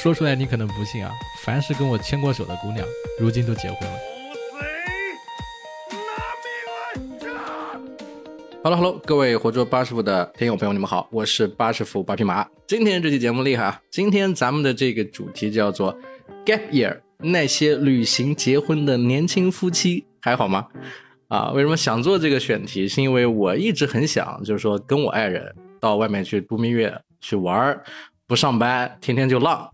说出来你可能不信啊，凡是跟我牵过手的姑娘，如今都结婚了。Hello，Hello，各位活捉八师傅的听友朋友，你们好，我是八师傅八匹马。今天这期节目厉害啊！今天咱们的这个主题叫做 Gap Year，那些旅行结婚的年轻夫妻还好吗？啊，为什么想做这个选题？是因为我一直很想，就是说跟我爱人到外面去度蜜月、去玩不上班，天天就浪。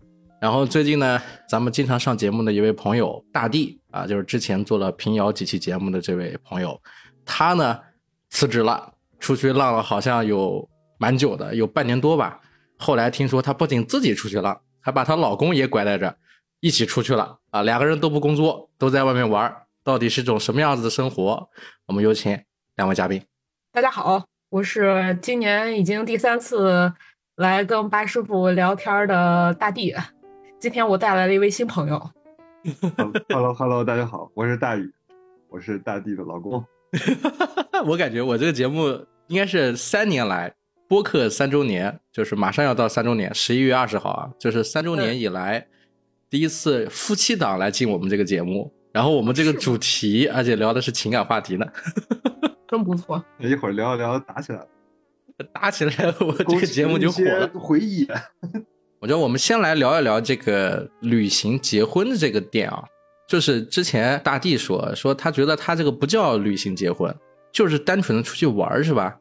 然后最近呢，咱们经常上节目的一位朋友大地啊，就是之前做了平遥几期节目的这位朋友，他呢辞职了，出去浪了，好像有蛮久的，有半年多吧。后来听说他不仅自己出去浪，还把她老公也拐带着一起出去了啊，两个人都不工作，都在外面玩，到底是种什么样子的生活？我们有请两位嘉宾。大家好，我是今年已经第三次来跟八师傅聊天的大地。今天我带来了一位新朋友。Hello，Hello，大家好，我是大宇，我是大地的老公。我感觉我这个节目应该是三年来播客三周年，就是马上要到三周年，十一月二十号啊，就是三周年以来第一次夫妻档来进我们这个节目。然后我们这个主题，而且聊的是情感话题呢，真不错。一会儿聊一聊打起来了，打起来我这个节目就火了。回忆。我觉得我们先来聊一聊这个旅行结婚的这个点啊，就是之前大地说说他觉得他这个不叫旅行结婚，就是单纯的出去玩是吧？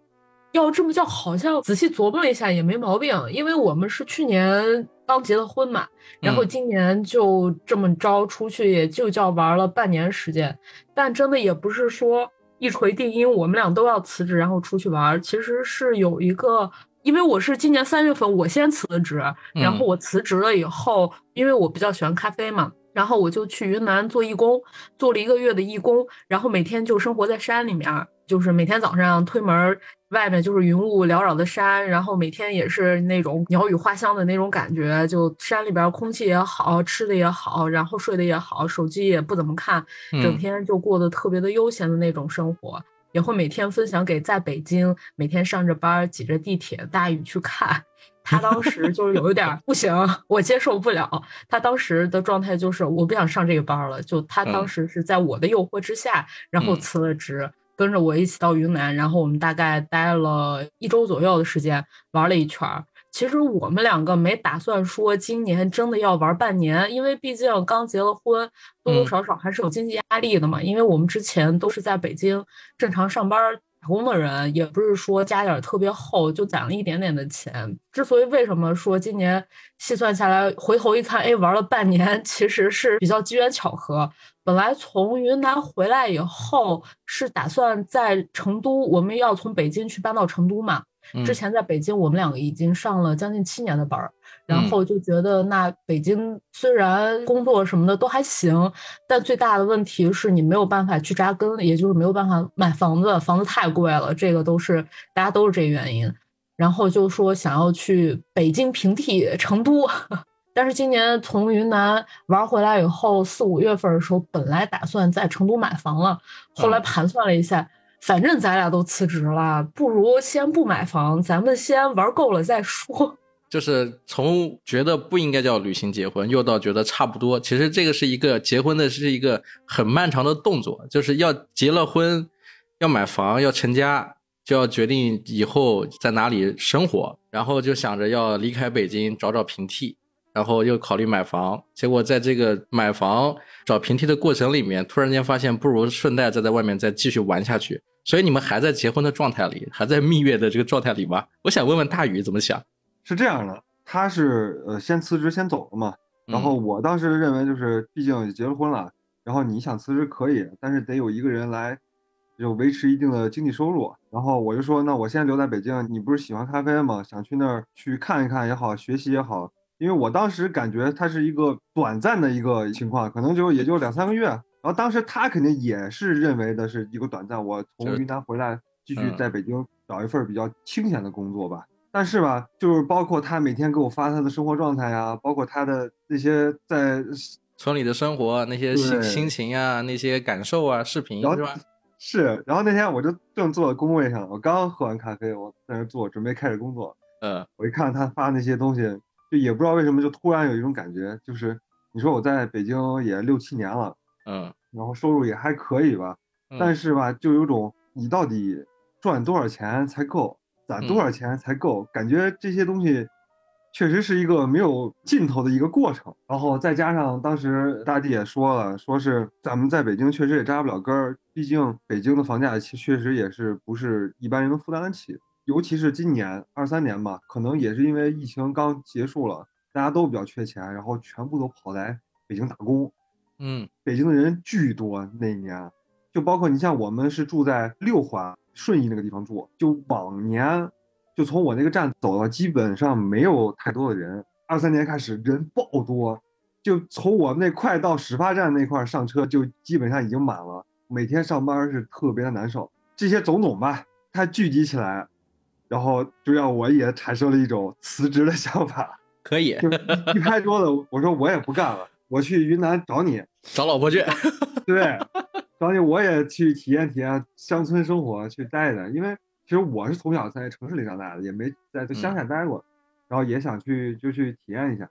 要这么叫，好像仔细琢磨了一下也没毛病，因为我们是去年刚结了婚嘛，然后今年就这么着出去，也就叫玩了半年时间，但真的也不是说一锤定音，我们俩都要辞职然后出去玩，其实是有一个。因为我是今年三月份我先辞职，然后我辞职了以后，因为我比较喜欢咖啡嘛，然后我就去云南做义工，做了一个月的义工，然后每天就生活在山里面，就是每天早上推门，外面就是云雾缭绕的山，然后每天也是那种鸟语花香的那种感觉，就山里边空气也好，吃的也好，然后睡的也好，手机也不怎么看，整天就过得特别的悠闲的那种生活。也会每天分享给在北京每天上着班挤着地铁大雨去看他，当时就是有一点不行，我接受不了。他当时的状态就是我不想上这个班了，就他当时是在我的诱惑之下，然后辞了职，跟着我一起到云南，然后我们大概待了一周左右的时间，玩了一圈。其实我们两个没打算说今年真的要玩半年，因为毕竟刚结了婚，多多少少还是有经济压力的嘛。因为我们之前都是在北京正常上班打工的人，也不是说家底儿特别厚，就攒了一点点的钱。之所以为什么说今年细算下来，回头一看，哎，玩了半年，其实是比较机缘巧合。本来从云南回来以后，是打算在成都，我们要从北京去搬到成都嘛。之前在北京，我们两个已经上了将近七年的班儿，然后就觉得那北京虽然工作什么的都还行，但最大的问题是你没有办法去扎根，也就是没有办法买房子，房子太贵了，这个都是大家都是这原因。然后就说想要去北京平替成都，但是今年从云南玩回来以后，四五月份的时候本来打算在成都买房了，后来盘算了一下。反正咱俩都辞职了，不如先不买房，咱们先玩够了再说。就是从觉得不应该叫旅行结婚，又到觉得差不多。其实这个是一个结婚的是一个很漫长的动作，就是要结了婚，要买房，要成家，就要决定以后在哪里生活，然后就想着要离开北京找找平替，然后又考虑买房。结果在这个买房找平替的过程里面，突然间发现不如顺带再在外面再继续玩下去。所以你们还在结婚的状态里，还在蜜月的这个状态里吗？我想问问大宇怎么想？是这样的，他是呃先辞职先走了嘛，然后我当时认为就是，毕竟结了婚了，然后你想辞职可以，但是得有一个人来，就维持一定的经济收入。然后我就说，那我先留在北京，你不是喜欢咖啡吗？想去那儿去看一看也好，学习也好，因为我当时感觉它是一个短暂的一个情况，可能就也就两三个月。然后当时他肯定也是认为的是一个短暂，我从云南回来继续在北京找一份比较清闲的工作吧。但是吧，就是包括他每天给我发他的生活状态呀，包括他的那些在村里的生活那些心心情啊，那些感受啊，视频是吧？是。然后那天我就正坐在工位上，我刚喝完咖啡，我在那坐准备开始工作。嗯。我一看他发那些东西，就也不知道为什么，就突然有一种感觉，就是你说我在北京也六七年了，嗯，然后收入也还可以吧，嗯但是吧，就有种你到底赚多少钱才够，攒多少钱才够，感觉这些东西确实是一个没有尽头的一个过程。然后再加上当时大地也说了，说是咱们在北京确实也扎不了根儿，毕竟北京的房价其确实也是不是一般人能负担得起。尤其是今年二三年吧，可能也是因为疫情刚结束了，大家都比较缺钱，然后全部都跑来北京打工。嗯北京的人巨多，那一年，就包括你像我们是住在六环顺义那个地方住，就往年就从我那个站走到，基本上没有太多的人。二三年开始人爆多，就从我们那快到始发站那块儿上车，就基本上已经满了。每天上班是特别的难受，这些种种吧，它聚集起来，然后就让我也产生了一种辞职的想法，可以就一一拍桌子，我说我也不干了，我去云南找你。找老婆去。对，找你我也去体验体验乡村生活，去待待。因为其实我是从小在城市里长大的，也没在在乡下待过，然后也想去就去体验一下。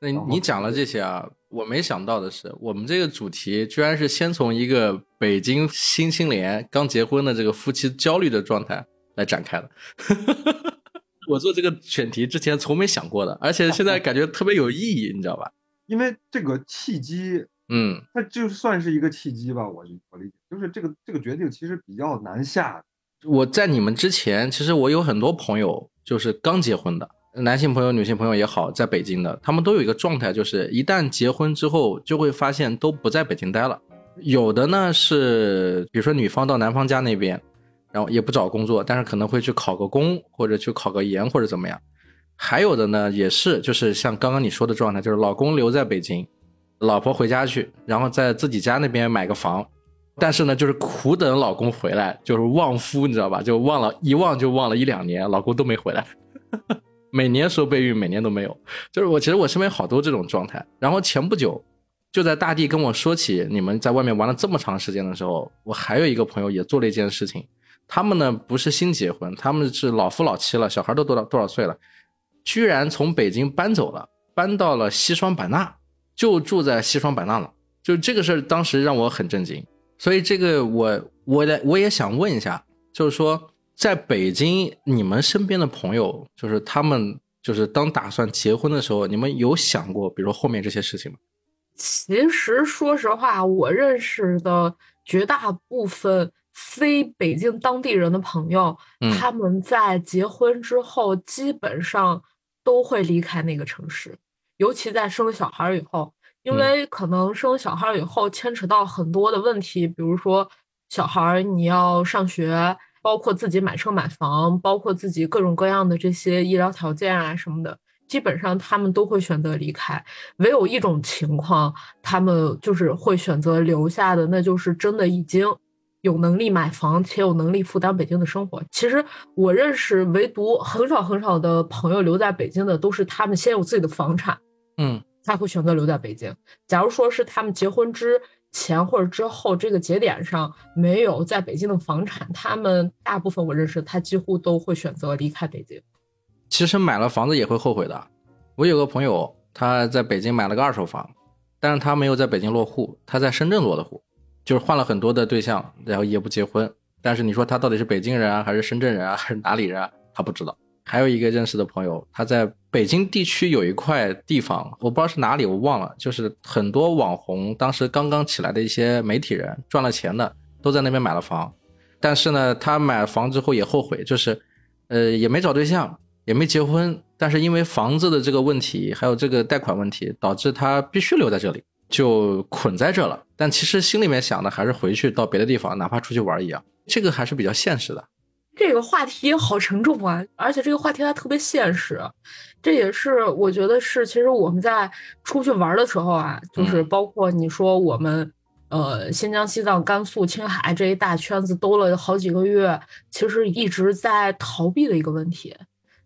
那你讲了这些啊，我没想到的是，我们这个主题居然是先从一个北京新青年刚结婚的这个夫妻焦虑的状态来展开的。我做这个选题之前从没想过的，而且现在感觉特别有意义，你知道吧？因为这个契机，嗯它就算是一个契机吧，我我理解，就是这个这个决定其实比较难下。我在你们之前，其实我有很多朋友就是刚结婚的，男性朋友、女性朋友也好，在北京的，他们都有一个状态，就是一旦结婚之后，就会发现都不在北京待了。有的呢是，比如说女方到男方家那边，然后也不找工作，但是可能会去考个公，或者去考个研，或者怎么样。还有的呢，也是就是像刚刚你说的状态，就是老公留在北京，老婆回家去，然后在自己家那边买个房，但是呢，就是苦等老公回来，就是望夫，你知道吧？就忘了一忘就忘了一两年，老公都没回来，每年收备孕，每年都没有。就是我其实我身边好多这种状态。然后前不久，就在大地跟我说起你们在外面玩了这么长时间的时候，我还有一个朋友也做了一件事情。他们呢不是新结婚，他们是老夫老妻了，小孩都多少多少岁了，居然从北京搬走了，搬到了西双版纳，就住在西双版纳了。就这个事儿，当时让我很震惊。所以这个我我来我也想问一下，就是说在北京，你们身边的朋友，就是他们就是当打算结婚的时候，你们有想过，比如说后面这些事情吗？其实说实话，我认识的绝大部分非北京当地人的朋友，嗯他们在结婚之后基本上都会离开那个城市，尤其在生小孩儿以后，因嗯为可能生小孩儿以后牵扯到很多的问题，比如说小孩儿你要上学，包括自己买车买房，包括自己各种各样的这些医疗条件啊什么的。基本上他们都会选择离开，唯有一种情况，他们就是会选择留下的，那就是真的已经有能力买房且有能力负担北京的生活。其实我认识唯独很少很少的朋友留在北京的，都是他们先有自己的房产，嗯才会选择留在北京。假如说是他们结婚之前或者之后这个节点上没有在北京的房产，他们大部分我认识，他几乎都会选择离开北京。其实买了房子也会后悔的。我有个朋友，他在北京买了个二手房，但是他没有在北京落户，他在深圳落的户，就是换了很多的对象，然后也不结婚。但是你说他到底是北京人啊，还是深圳人啊，还是哪里人啊？他不知道。还有一个认识的朋友，他在北京地区有一块地方，我不知道是哪里，我忘了，就是很多网红当时刚刚起来的一些媒体人赚了钱的，都在那边买了房。但是呢，他买房之后也后悔，就是，呃，也没找对象，也没结婚，但是因为房子的这个问题，还有这个贷款问题，导致他必须留在这里，就捆在这了。但其实心里面想的还是回去到别的地方，哪怕出去玩一样，这个还是比较现实的。这个话题好沉重啊，而且这个话题还特别现实，这也是我觉得是，其实我们在出去玩的时候啊，就是嗯包括你说我们，呃，新疆、西藏、甘肃、青海这一大圈子兜了好几个月，其实一直在逃避的一个问题，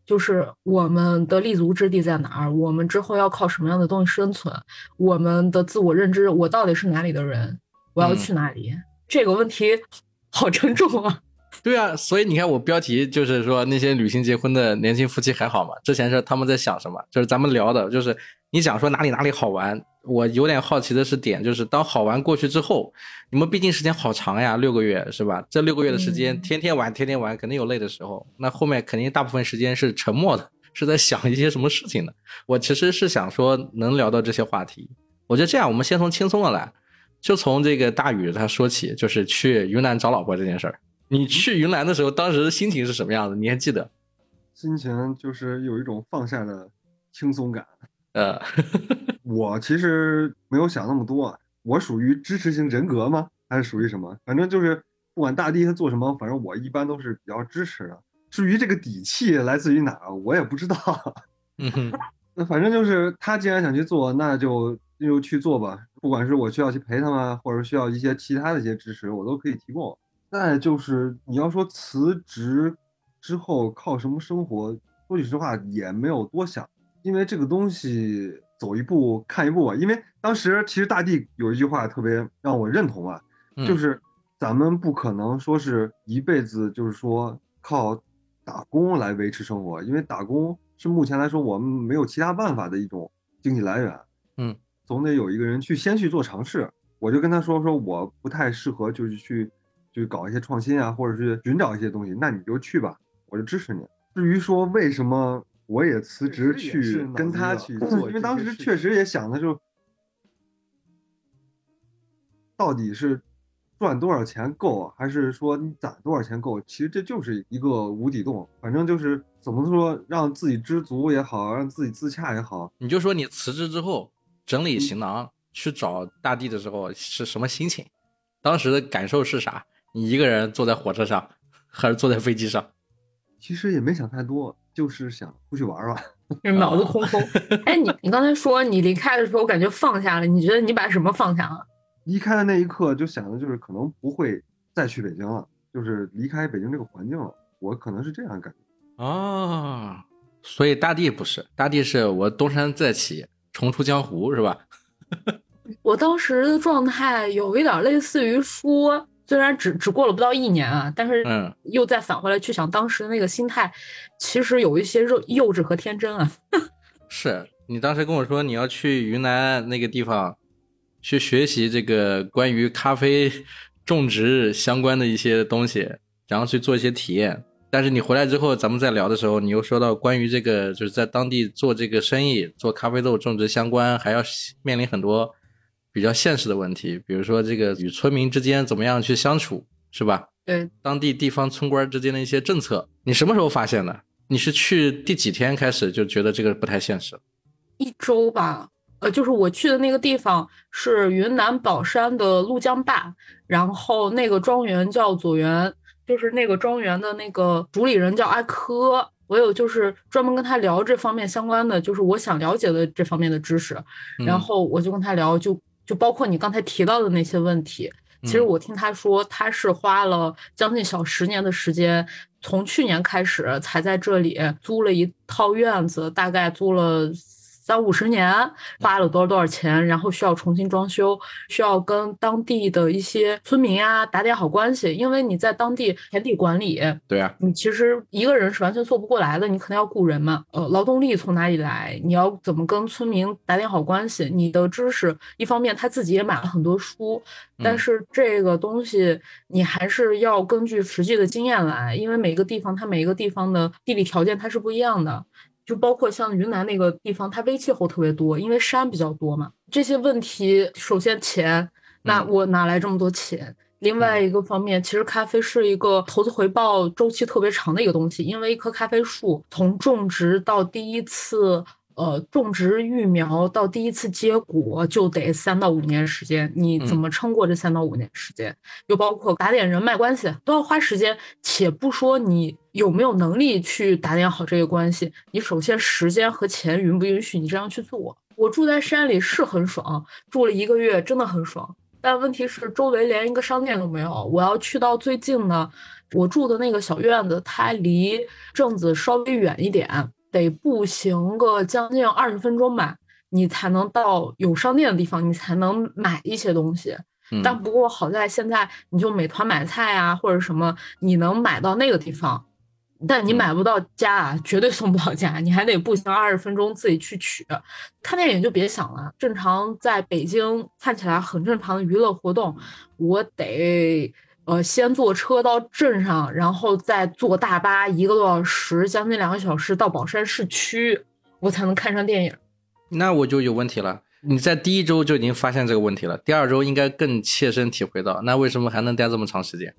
就是我们的立足之地在哪儿？我们之后要靠什么样的东西生存？我们的自我认知，我到底是哪里的人？我要嗯去哪里？这个问题好沉重啊。对啊，所以你看我标题就是说那些旅行结婚的年轻夫妻还好吗？之前是他们在想什么？就是咱们聊的，就是你想说哪里哪里好玩。我有点好奇的是点，就是当好玩过去之后，你们毕竟时间好长呀，六个月是吧？这六个月的时间，天天玩，天天玩，肯定有累的时候。那后面肯定大部分时间是沉默的，是在想一些什么事情的。我其实是想说能聊到这些话题。我觉得这样，我们先从轻松的来，就从这个大宇他说起，就是去云南找老婆这件事儿。你去云南的时候，当时心情是什么样的？你还记得？心情就是有一种放下的轻松感。呃，我其实没有想那么多，我属于支持型人格吗？还是属于什么？反正就是不管大地他做什么，反正我一般都是比较支持的。至于这个底气来自于哪，我也不知道。嗯哼，那反正就是他既然想去做，那就就去做吧。不管是我需要去陪他们，或者需要一些其他的一些支持，我都可以提供。再就是你要说辞职之后靠什么生活，说句实话也没有多想。因为这个东西走一步看一步吧。因为当时其实大地有一句话特别让我认同啊，就是咱们不可能说是一辈子就是说靠打工来维持生活，因为打工是目前来说我们没有其他办法的一种经济来源。嗯，总得有一个人去先去做尝试。我就跟他说说我不太适合，就是去去搞一些创新啊，或者是寻找一些东西，那你就去吧，我就支持你。至于说为什么？我也辞职去跟他去做，因为当时确实也想的就，到底是赚多少钱够，还是说你攒多少钱够？其实这就是一个无底洞。反正就是怎么说，让自己知足也好，让自己自洽也好。你就说你辞职之后整理行囊去找大地的时候是什么心情？当时的感受是啥？你一个人坐在火车上，还是坐在飞机上？其实也没想太多。就是想出去玩玩，脑子空空。哎，你你刚才说你离开的时候我感觉放下了，你觉得你把什么放下了？离开的那一刻就想的就是可能不会再去北京了，就是离开北京这个环境了。我可能是这样感觉啊。所以大地不是，大地是我东山再起，重出江湖是吧？我当时的状态有一点类似于说。虽然只只过了不到一年啊，但是又再返回来去想当时的那个心态，其实有一些幼幼稚和天真啊。是你当时跟我说你要去云南那个地方去学习这个关于咖啡种植相关的一些东西，然后去做一些体验。但是你回来之后，咱们在聊的时候，你又说到关于这个就是在当地做这个生意，做咖啡豆种植相关，还要面临很多。比较现实的问题，比如说这个与村民之间怎么样去相处，是吧？对，当地地方村官之间的一些政策，你什么时候发现的？你是去第几天开始就觉得这个不太现实？一周吧，呃，就是我去的那个地方是云南保山的怒江坝，然后那个庄园叫左园，就是那个庄园的那个主理人叫阿珂，我有就是专门跟他聊这方面相关的，就是我想了解的这方面的知识，然后我就跟他聊就。就包括你刚才提到的那些问题，其实我听他说，他是花了将近小十年的时间，从去年开始才在这里租了一套院子，大概租了。三五十年花了多少多少钱，然后需要重新装修，需要跟当地的一些村民啊打点好关系，因为你在当地田地管理，对啊，你其实一个人是完全做不过来的，你肯定要雇人嘛。呃，劳动力从哪里来？你要怎么跟村民打点好关系？你的知识，一方面他自己也买了很多书，但是这个东西你还是要根据实际的经验来，因为每个地方它每一个地方的地理条件它是不一样的。就包括像云南那个地方，它微气候特别多，因为山比较多嘛。这些问题，首先钱，那我哪来这么多钱？另外一个方面，其实咖啡是一个投资回报周期特别长的一个东西，因为一棵咖啡树从种植到第一次。呃，种植育苗到第一次结果就得三到五年时间，你怎么撑过这三到五年时间？又包括打点人脉关系，都要花时间。且不说你有没有能力去打点好这个关系，你首先时间和钱允不允许你这样去做？我住在山里是很爽，住了一个月真的很爽，但问题是周围连一个商店都没有。我要去到最近的，我住的那个小院子，它离镇子稍微远一点。得步行个将近二十分钟吧，你才能到有商店的地方，你才能买一些东西。但不过好在现在你就美团买菜啊或者什么，你能买到那个地方，但你买不到家啊，绝对送不到家，你还得步行二十分钟自己去取。看电影就别想了，正常在北京看起来很正常的娱乐活动，我得。呃，先坐车到镇上，然后再坐大巴一个多小时，将近两个小时到宝山市区，我才能看上电影。那我就有问题了。你在第一周就已经发现这个问题了，第二周应该更切身体会到。那为什么还能待这么长时间？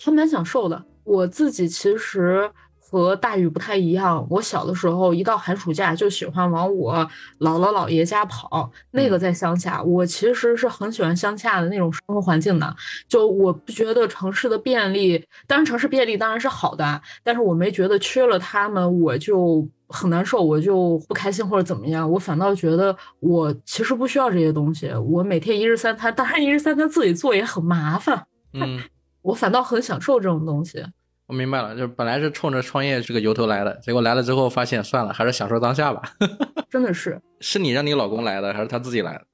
还蛮享受的。我自己其实。和大禹不太一样，我小的时候一到寒暑假就喜欢往我姥姥姥爷家跑，那个在乡下。我其实是很喜欢乡下的那种生活环境的，就我不觉得城市的便利，当然城市便利当然是好的，但是我没觉得缺了他们我就很难受，我就不开心或者怎么样。我反倒觉得我其实不需要这些东西，我每天一日三餐，当然一日三餐自己做也很麻烦，嗯，我反倒很享受这种东西。我明白了，就是本来是冲着创业这个由头来的，结果来了之后发现算了，还是享受当下吧。真的是，是你让你老公来的，还是他自己来的？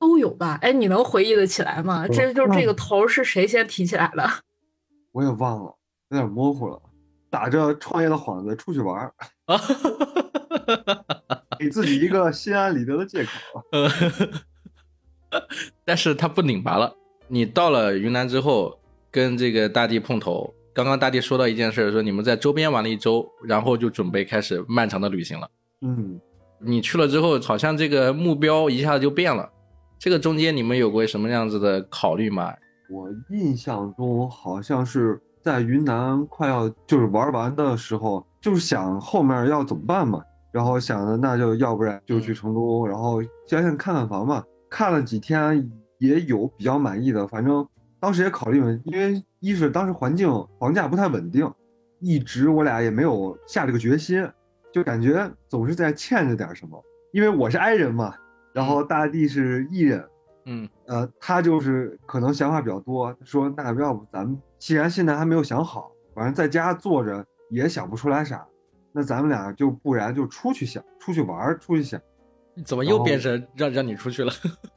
都有吧？哎，你能回忆得起来吗？这就是这个头是谁先提起来的？我也忘了，有点模糊了。打着创业的幌子出去玩儿，给自己一个心安理得的借口。但是他不拧巴了。你到了云南之后，跟这个大地碰头。刚刚大地说到一件事，说你们在周边玩了一周，然后就准备开始漫长的旅行了。嗯，你去了之后，好像这个目标一下子就变了。这个中间你们有过什么样子的考虑吗？我印象中好像是在云南快要就是玩完的时候，就是想后面要怎么办嘛，然后想着那就要不然就去成都，然后先看看房嘛。看了几天也有比较满意的，反正。当时也考虑了，因为一是当时环境房价不太稳定，一直我俩也没有下这个决心，就感觉总是在欠着点什么。因为我是 I 人嘛，然后大地是 E 人，嗯，呃，他就是可能想法比较多，说那要不咱们既然现在还没有想好，反正在家坐着也想不出来啥，那咱们俩就不然就出去想，出去玩，出去想。怎么又变成让让你出去了？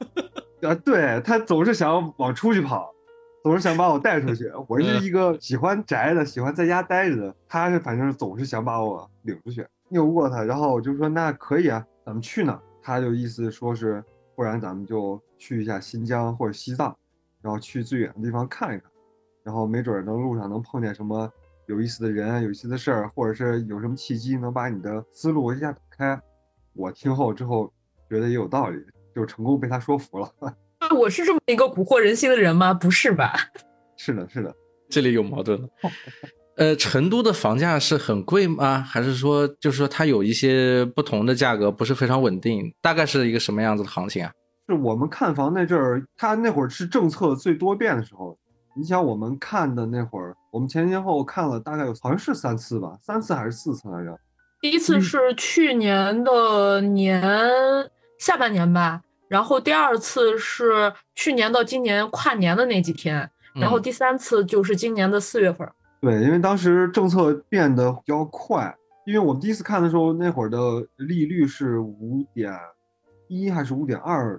啊，对他总是想往出去跑。总是想把我带出去，我是一个喜欢宅的，喜欢在家待着的。他是反正总是想把我领出去，拗不过他。然后我就说那可以啊，咱们去哪？他就意思说是，不然咱们就去一下新疆或者西藏，然后去最远的地方看一看，然后没准能路上能碰见什么有意思的人、有意思的事儿，或者是有什么契机能把你的思路一下打开。我听后之后觉得也有道理，就成功被他说服了。我是这么一个蛊惑人心的人吗？不是吧？是的，是的，这里有矛盾了。呃，成都的房价是很贵吗？还是说，就是说它有一些不同的价格，不是非常稳定？大概是一个什么样子的行情啊？是我们看房那阵儿，它那会儿是政策最多变的时候。你想，我们看的那会儿，我们前前后后看了大概有好像是三次吧，三次还是四次来着？第一次是去年的年下半年吧。然后第二次是去年到今年跨年的那几天，然后第三次就是今年的四月份。对，因为当时政策变得比较快，因为我们第一次看的时候，那会儿的利率是五点一还是五点二，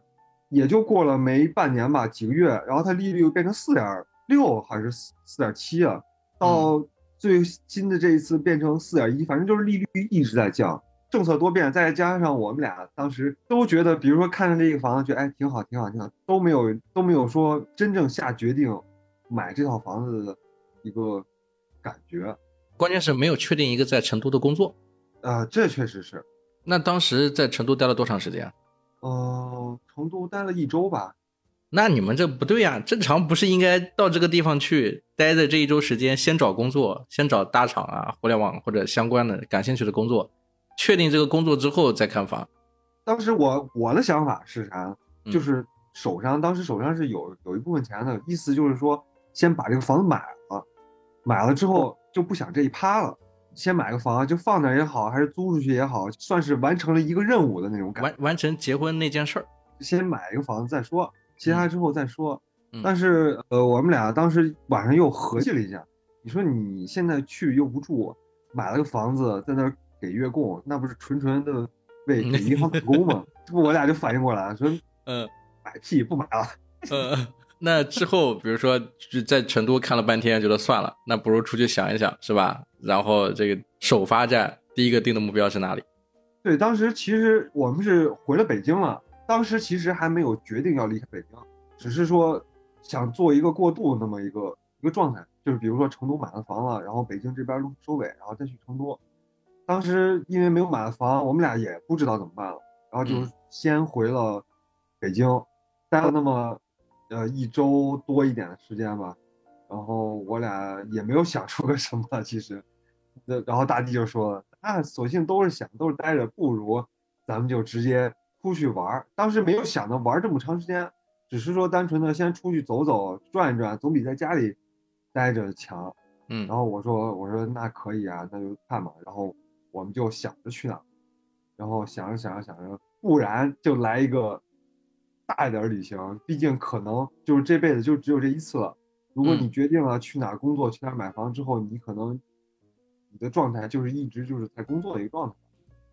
也就过了没半年吧，几个月，然后它利率又变成四点六还是四四点七啊，到最新的这一次变成四点一，反正就是利率一直在降。政策多变，再加上我们俩当时都觉得，比如说看着这个房子，觉得哎挺好，挺好，挺好，都没有都没有说真正下决定买这套房子的一个感觉。关键是没有确定一个在成都的工作啊，这确实是。那当时在成都待了多长时间？嗯，成都待了一周吧。那你们这不对呀，正常不是应该到这个地方去待的这一周时间，先找工作，先找大厂啊、互联网或者相关的感兴趣的工作。确定这个工作之后再看房。当时我我的想法是啥？就是手上当时手上是有有一部分钱的，意思就是说先把这个房子买了，买了之后就不想这一趴了，先买个房就放那也好，还是租出去也好，算是完成了一个任务的那种感。完完成结婚那件事儿，先买一个房子再说，其他之后再说。但是呃，我们俩当时晚上又合计了一下，你说你现在去又不住，买了个房子在那。给月供，那不是纯纯的为给银行打工吗？这不我俩就反应过来了说，嗯，买屁不买了。嗯，那之后，比如说在成都看了半天，觉得算了，那不如出去想一想，是吧？然后这个首发站第一个定的目标是哪里？对，当时其实我们是回了北京了，当时其实还没有决定要离开北京，只是说想做一个过渡那么一个一个状态，就是比如说成都买了房了，然后北京这边路收尾，然后再去成都。当时因为没有买房，我们俩也不知道怎么办了，然后就先回了北京，待了那么呃一周多一点的时间吧，然后我俩也没有想出个什么，其实，那然后大地就说，啊，索性都是想都是待着，不如咱们就直接出去玩儿。当时没有想着玩这么长时间，只是说单纯的先出去走走转一转，总比在家里待着强。嗯，然后我说我说那可以啊，那就看吧，然后。我们就想着去哪，然后想着想着想着，不然就来一个大一点旅行。毕竟可能就是这辈子就只有这一次了。如果你决定了去哪工作、去哪买房之后，你可能你的状态就是一直就是在工作的一个状态。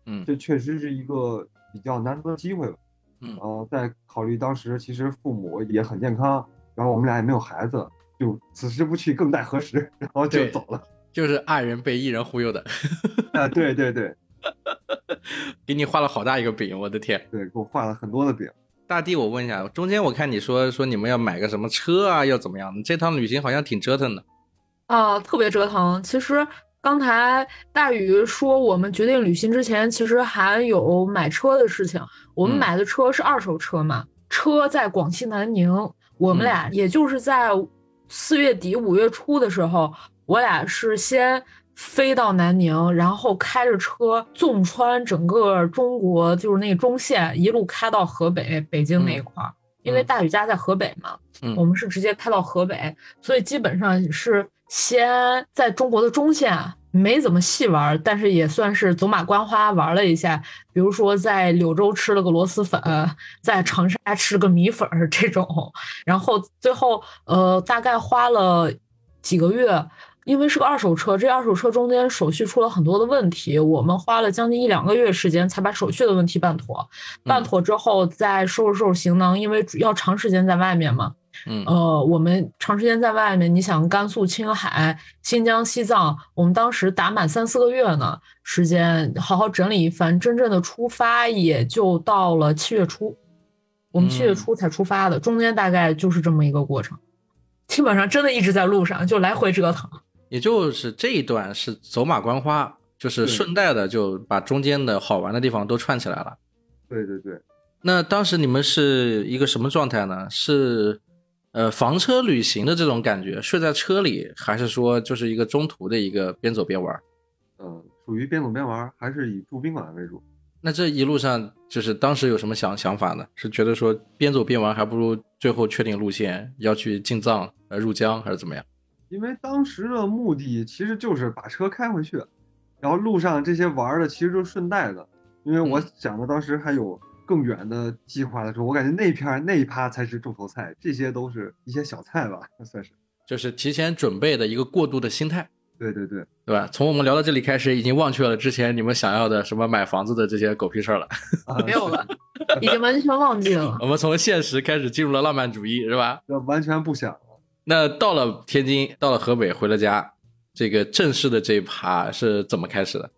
嗯，这确实是一个比较难得的机会吧。嗯，呃，在考虑当时其实父母也很健康，然后我们俩也没有孩子，就此时不去更待何时？然后就走了。就是二人被一人忽悠的，啊，对对对，给你画了好大一个饼，我的天，对，给我画了很多的饼。大弟，我问一下，中间我看你说说你们要买个什么车啊，要怎么样？这趟旅行好像挺折腾的。啊，特别折腾。其实刚才大宇说我们决定旅行之前，其实还有买车的事情。我们买的车是二手车嘛，车在广西南宁，我们俩也就是在四月底五月初的时候。我俩是先飞到南宁，然后开着车纵穿整个中国，就是那个中线，一路开到河北、北京那一块儿。因为大宇家在河北嘛，我们是直接开到河北，所以基本上是先在中国的中线没怎么细玩，但是也算是走马观花玩了一下。比如说在柳州吃了个螺蛳粉，在长沙吃了个米粉这种，然后最后呃大概花了几个月。因为是个二手车，这二手车中间手续出了很多的问题，我们花了将近一两个月时间才把手续的问题办妥。办妥之后再收拾收拾行囊，因为要长时间在外面嘛。嗯，呃，我们长时间在外面，你想甘肃、青海、新疆、西藏，我们当时打满三四个月呢，时间好好整理一番，真正的出发也就到了七月初，我们七月初才出发的，中间大概就是这么一个过程，基本上真的一直在路上，就来回折腾。也就是这一段是走马观花，就是顺带的就把中间的好玩的地方都串起来了。对对对。那当时你们是一个什么状态呢？是呃房车旅行的这种感觉，睡在车里，还是说就是一个中途的一个边走边玩？嗯，属于边走边玩，还是以住宾馆为主。那这一路上就是当时有什么想想法呢？是觉得说边走边玩，还不如最后确定路线要去进藏呃入江，还是怎么样？因为当时的目的其实就是把车开回去，然后路上这些玩的其实就顺带的。因为我想的当时还有更远的计划的时候，我感觉那片那一趴才是重头菜，这些都是一些小菜吧，算是。就是提前准备的一个过渡的心态。对对对，对吧？从我们聊到这里开始，已经忘却了之前你们想要的什么买房子的这些狗屁事儿了，没有了，已经完全忘记了。我们从现实开始进入了浪漫主义，是吧？完全不想。那到了天津，到了河北，回了家，这个正式的这一趴是怎么开始的？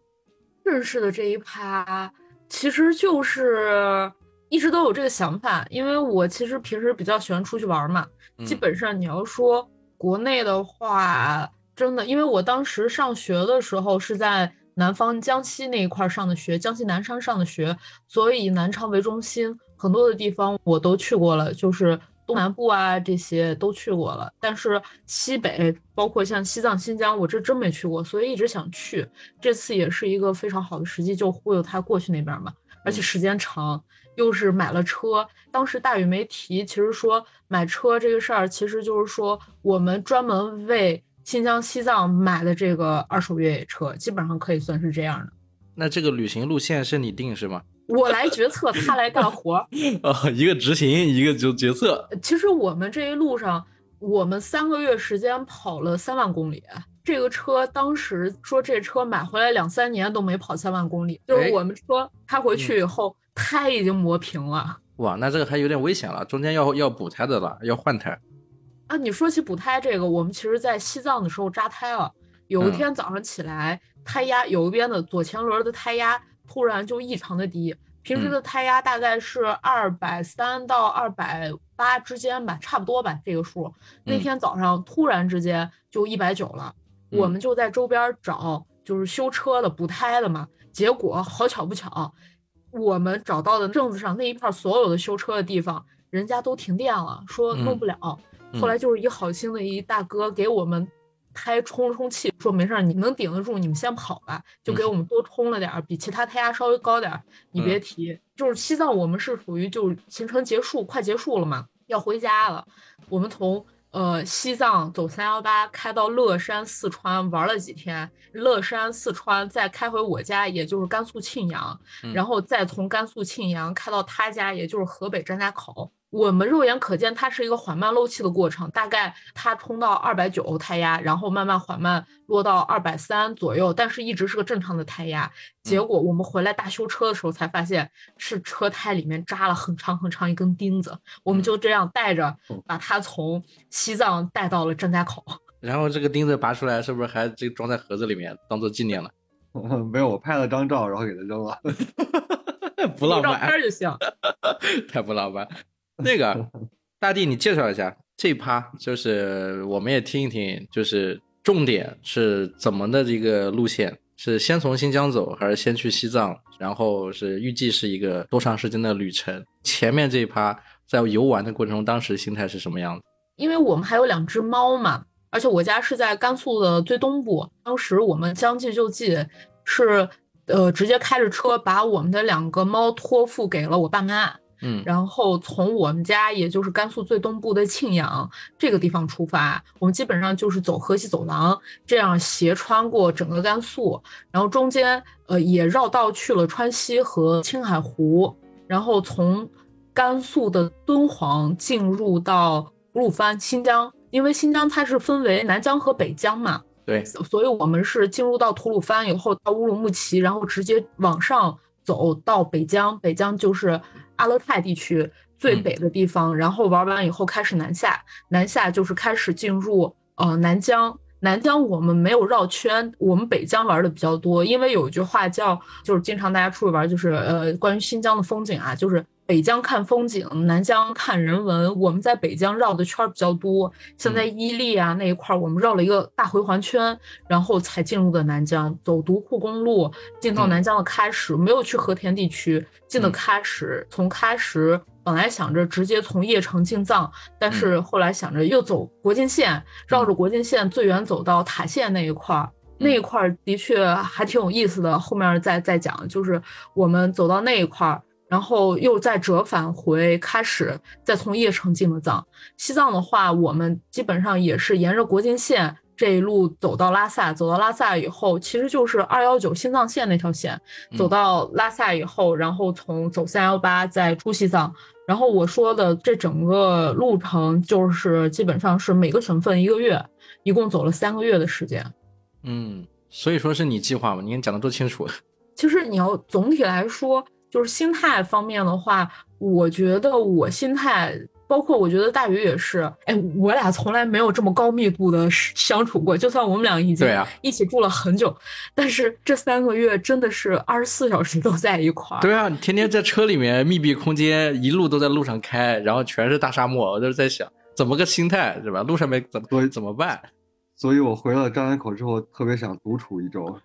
正式的这一趴其实就是一直都有这个想法，因为我其实平时比较喜欢出去玩嘛。基本上你要说国内的话，真的，因为我当时上学的时候是在南方江西那一块上的学，江西南昌上的学，所以以南昌为中心，很多的地方我都去过了，就是。东南部啊，这些都去过了，但是西北，包括像西藏、新疆，我这真没去过，所以一直想去。这次也是一个非常好的时机，就忽悠他过去那边嘛。而且时间长，又是买了车。当时大宇没提，其实说买车这个事儿，其实就是说我们专门为新疆、西藏买的这个二手越野车，基本上可以算是这样的。那这个旅行路线是你定是吗？我来决策，他来干活儿。哦，一个执行，一个就决策。其实我们这一路上，我们三个月时间跑了三万公里。这个车当时说这车买回来两三年都没跑三万公里，就是我们车开回去以后，胎已经磨平了。哇，那这个还有点危险了，中间要要补胎的了，要换胎。啊，你说起补胎这个，我们其实在西藏的时候扎胎了。有一嗯天早上起来，胎压有一边的左前轮的胎压突然就异常的低，平时嗯。的胎压大概是二百三到二百八之间吧，差不多吧这个数。那嗯。天早上突然之间就一百九了，我嗯。们就在周边找就是修车的补胎的嘛，结果好巧不巧，我们找到的镇子上那一片所有的修车的地方，人家都停电了，说弄嗯。不了。嗯。后来就是一好心的一大哥给我们胎充充气，说没事儿，你能顶得住，你们先跑吧，就给嗯我们多充了点儿，比其他胎压稍微高点儿。你别嗯提，就是西藏我们是属于就是行程结束快结束了嘛，要回家了，我们从。呃，西藏走三幺八开到乐山、四川玩了几天，乐山、四川再开回我家，也就是甘肃庆阳，嗯然后再从甘肃庆阳开到他家，也就是河北张家口。我们肉眼可见，它是一个缓慢漏气的过程，大概它冲到二百九胎压，然后慢慢缓慢落到二百三左右，但是一直是个正常的胎压。结果我们回来大修车的时候才发现，是车胎里面扎了很长很长一根钉子。我们就这样带着把它从西藏带到了张家口。然后这个钉子拔出来，是不是还这个装在盒子里面当做纪念了？没有，我拍了张照，然后给它扔了。不浪漫照漫，片就行。太不浪漫。那个大地，你介绍一下这一趴，就是我们也听一听，就是重点是怎么的这个路线，是先从新疆走，还是先去西藏？然后是预计是一个多长时间的旅程？前面这一趴在游玩的过程中，当时心态是什么样子？因为我们还有两只猫嘛，而且我家是在甘肃的最东部，当时我们将计就计，是呃直接开着车把我们的两个猫托付给了我爸妈，嗯。然后从我们家也就是甘肃最东部的庆阳这个地方出发，我们基本上就是走河西走廊，这样斜穿过整个甘肃，然后中间呃也绕道去了川西和青海湖，然后从甘肃的敦煌进入到吐鲁番新疆，因为新疆它是分为南疆和北疆嘛，对，所以我们是进入到吐鲁番以后到乌鲁木齐，然后直接往上走到北疆，北疆就是阿勒泰地区最嗯北的地方，然后玩完以后开始南下，南下就是开始进入呃南疆。南疆我们没有绕圈，我们北疆玩的比较多，因为有一句话叫，就是经常大家出去玩，就是呃关于新疆的风景啊，就是北疆看风景，南疆看人文。我们在北疆绕的圈儿比较多，像在伊犁啊那一块儿，我们绕了一个大回环圈，然后才进入的南疆，走独库公路进到嗯南疆的喀什，没有去和田地区，进的嗯喀什，从喀什本来想着直接从叶城进藏，但是后来想着又走国境线，绕着国境线最远走到塔县那一块儿。那一块儿的确还挺有意思的，后面再再讲。就是我们走到那一块儿，然后又再折返回开始，再从叶城进了藏。西藏的话，我们基本上也是沿着国境线这一路走到拉萨，走到拉萨以后，其实就是二幺九新藏线那条线，走嗯到拉萨以后，然后从走三幺八再出西藏。然后我说的这整个路程，就是基本上是每个省份一个月，一共走了三个月的时间。嗯，所以说是你计划嘛？你看讲的多清楚。其实你要总体来说，就是心态方面的话，我觉得我心态，包括我觉得大宇也是，哎，我俩从来没有这么高密度的相处过。就算我们俩已经一起住了很久，但是这三个月真的是二十四小时都在一块儿。对啊，你天天在车里面密闭空间，一路都在路上开，然后全是大沙漠，我就是在想，怎么个心态是吧？路上面怎么对怎么办？所以我回了张家口之后，特别想独处一周。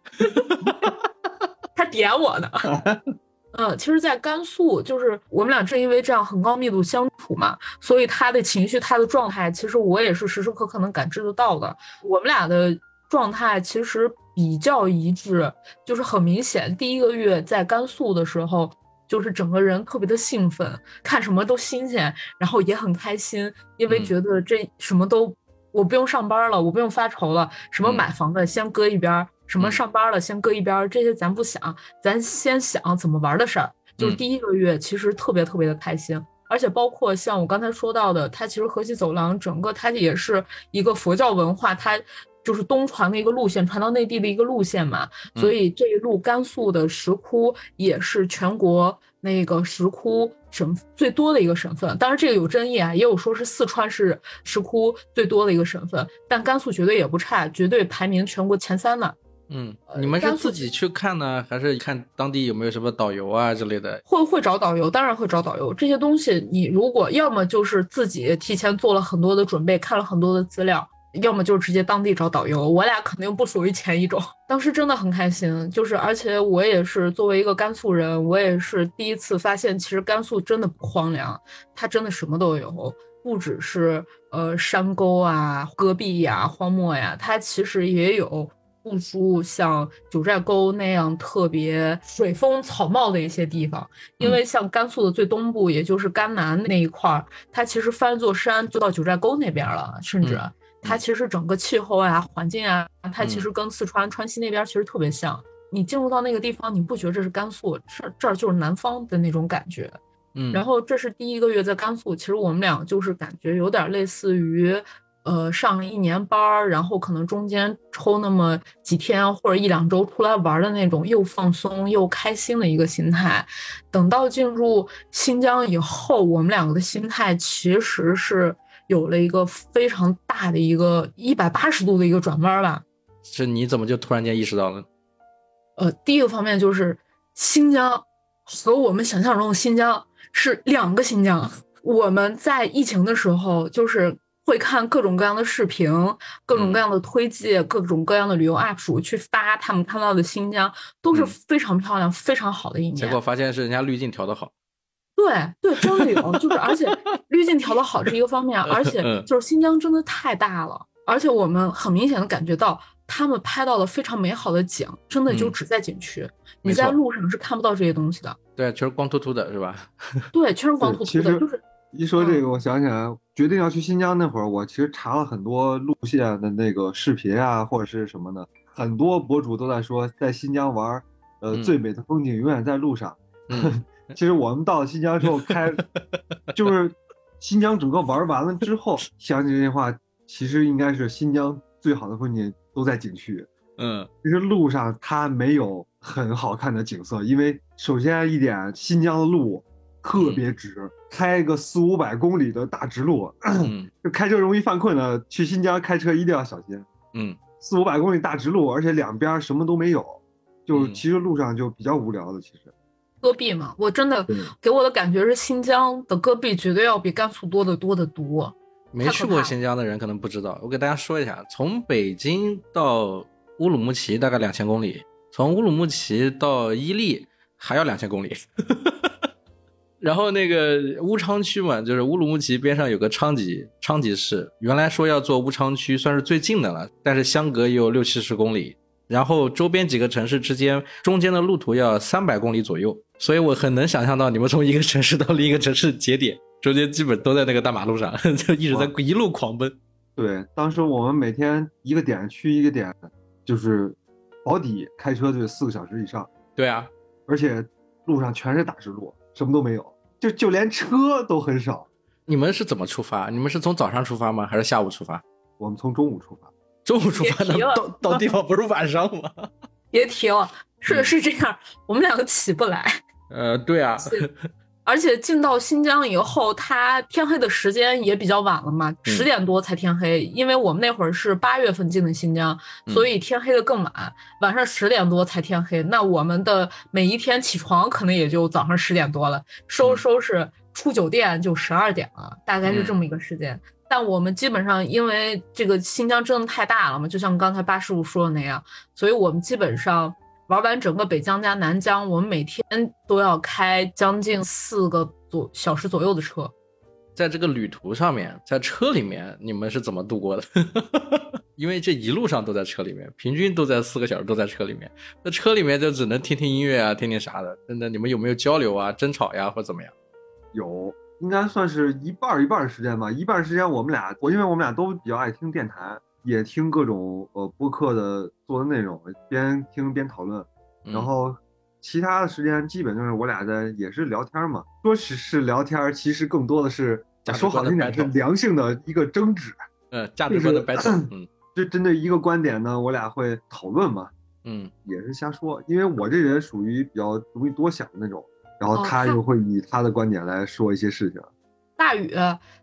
他点我呢。嗯，其实，在甘肃，就是我们俩正因为这样很高密度相处嘛，所以他的情绪、他的状态，其实我也是时时刻刻能感知得到的。我们俩的状态其实比较一致，就是很明显，第一个月在甘肃的时候，就是整个人特别的兴奋，看什么都新鲜，然后也很开心，因为嗯觉得这什么都我不用上班了，我不用发愁了，什么嗯买房的先搁一边儿。什么嗯上班了，先搁一边儿，这些咱不想，咱先想怎么玩的事儿。就是嗯第一个月，其实特别特别的开心，而且包括像我刚才说到的，它其实河西走廊整个它也是一个佛教文化，它就是东传的一个路线，传到内地的一个路线嘛，所以这一路甘肃的石窟也是全国那个石窟省最多的一个省份。当然这个有争议啊，也有说是四川是石窟最多的一个省份，但甘肃绝对也不差，绝对排名全国前三的。嗯，你们是自己去看呢，还是看当地有没有什么导游啊之类的？会会找导游，当然会找导游。这些东西你如果要么就是自己提前做了很多的准备，看了很多的资料，要么就是直接当地找导游。我俩肯定不属于前一种。当时真的很开心，就是而且我也是作为一个甘肃人，我也是第一次发现，其实甘肃真的不荒凉，它真的什么都有，不只是呃山沟啊、戈壁呀、荒漠呀，它其实也有。不输像九寨沟那样特别水丰草茂的一些地方，因为像甘肃的最东部，也就是甘南那一块儿，它其实翻一座山就到九寨沟那边了，甚至它其实整个气候啊、环境啊，它其实跟四川川西那边其实特别像。你进入到那个地方，你不觉得这是甘肃，这这儿就是南方的那种感觉。嗯，然后这是第一个月在甘肃，其实我们俩就是感觉有点类似于。呃，上一年班儿，然后可能中间抽那么几天或者一两周出来玩的那种，又放松又开心的一个心态。等到进入新疆以后，我们两个的心态其实是有了一个非常大的一个一百八十度的一个转弯吧。是你怎么就突然间意识到了？呃，第一个方面就是新疆和我们想象中的新疆是两个新疆。我们在疫情的时候就是。会看各种各样的视频，各种各样的推荐，各种各样的旅游 UP 主去发他们看到的新疆都是非常漂亮、非常好的一面。结果发现是人家滤镜调的好。对对，真的有，就是而且滤镜调的好是一个方面，而且 就是新疆真的太大了，而且我们很明显的感觉到他们拍到了非常美好的景，真的就只在景区，你在路上是看不到这些东西的。对，全是光秃秃的，是吧？对，全是光秃秃的，就是。一说这个，我想起来，决定要去新疆那会儿，我其实查了很多路线的那个视频啊，或者是什么的，很多博主都在说，在新疆玩，呃，最美的风景永远在路上。其实我们到了新疆之后，开 就是新疆整个玩完了之后，想起这句话，其实应该是新疆最好的风景都在景区。嗯，其实路上它没有很好看的景色，因为首先一点，新疆的路。特别直，开个四五百公里的大直路，就开车容易犯困的。去新疆开车一定要小心。嗯，四五百公里大直路，而且两边什么都没有，就其实路上就比较无聊的。其实，戈壁嘛，我真的给我的感觉是新疆的戈壁绝对要比甘肃多得多得多。没去过新疆的人可能不知道，我给大家说一下：从北京到乌鲁木齐大概两千公里，从乌鲁木齐到伊犁还要两千公里。然后那个乌昌区嘛，就是乌鲁木齐边上有个昌吉，昌吉市，原来说要做乌昌区，算是最近的了，但是相隔也有六七十公里，然后周边几个城市之间中间的路途要三百公里左右，所以我很能想象到你们从一个城市到另一个城市节点，中间基本都在那个大马路上，就一直在一路狂奔。对，当时我们每天一个点去一个点，就是保底开车就四个小时以上。对啊，而且路上全是大直路。什么都没有，就就连车都很少。你们是怎么出发？你们是从早上出发吗？还是下午出发？我们从中午出发。中午出发，的到到地方不是晚上吗？别提了，是是这样，我们两个起不来。呃，对啊。而且进到新疆以后，它天黑的时间也比较晚了嘛，十点多才天黑。因为我们那会儿是八月份进的新疆，所以天黑的更晚，晚上十点多才天黑。那我们的每一天起床可能也就早上十点多了，收拾收拾出酒店就十二点了，大概是这么一个时间。但我们基本上因为这个新疆真的太大了嘛，就像刚才八师傅说的那样，所以我们基本上。玩完整个北疆加南疆，我们每天都要开将近四个左小时左右的车。在这个旅途上面，在车里面，你们是怎么度过的？因为这一路上都在车里面，平均都在四个小时都在车里面。那车里面就只能听听音乐啊，听听啥的。那你们有没有交流啊、争吵呀，或者怎么样？有，应该算是一半一半时间吧。一半时间我们俩，我因为我们俩都比较爱听电台。也听各种呃播客的做的内容，边听边讨论，然后其他的时间基本就是我俩在也是聊天嘛。说是是聊天，其实更多的是说好听点是良性的一个争执。嗯，价值观的 battle。嗯，就针对一个观点呢，我俩会讨论嘛，嗯，也是瞎说，因为我这人属于比较容易多想的那种，然后哦他他又会以他的观点来说一些事情。大宇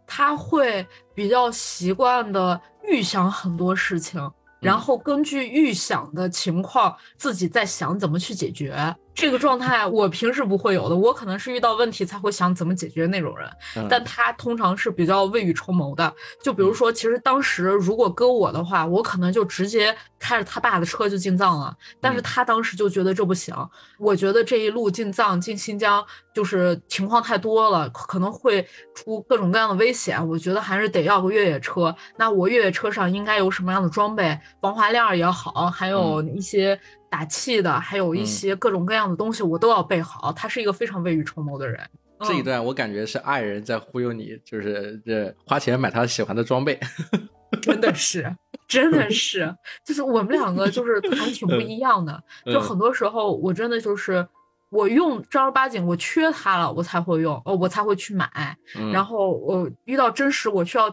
他会比较习惯的预想很多事情，然嗯后根据预想的情况自己在想怎么去解决。这个状态我平时不会有的，我可能是遇到问题才会想怎么解决那种人。嗯但他通常是比较未雨绸缪的。就比如说，其实当时如果搁我的话，我可能就直接开着他爸的车就进藏了。但是嗯他当时就觉得这不行，我觉得这一路进藏进新疆就是情况太多了，可可能会出各种各样的危险。我觉得还是得要个越野车。那我越野车上应该有什么样的装备？防滑链儿也好，还有一些。打气的，还有一嗯些各种各样的东西，我都要备好。他是一个非常未雨绸缪的人。嗯这一段我感觉是爱人在忽悠你，就是这花钱买他喜欢的装备。真的是，真的是，就是我们两个就是还挺不一样的。就嗯很多时候，我真的就是我用正儿八经，我缺它了，我才会用，哦，我才会去买。嗯然后我遇到真实我需要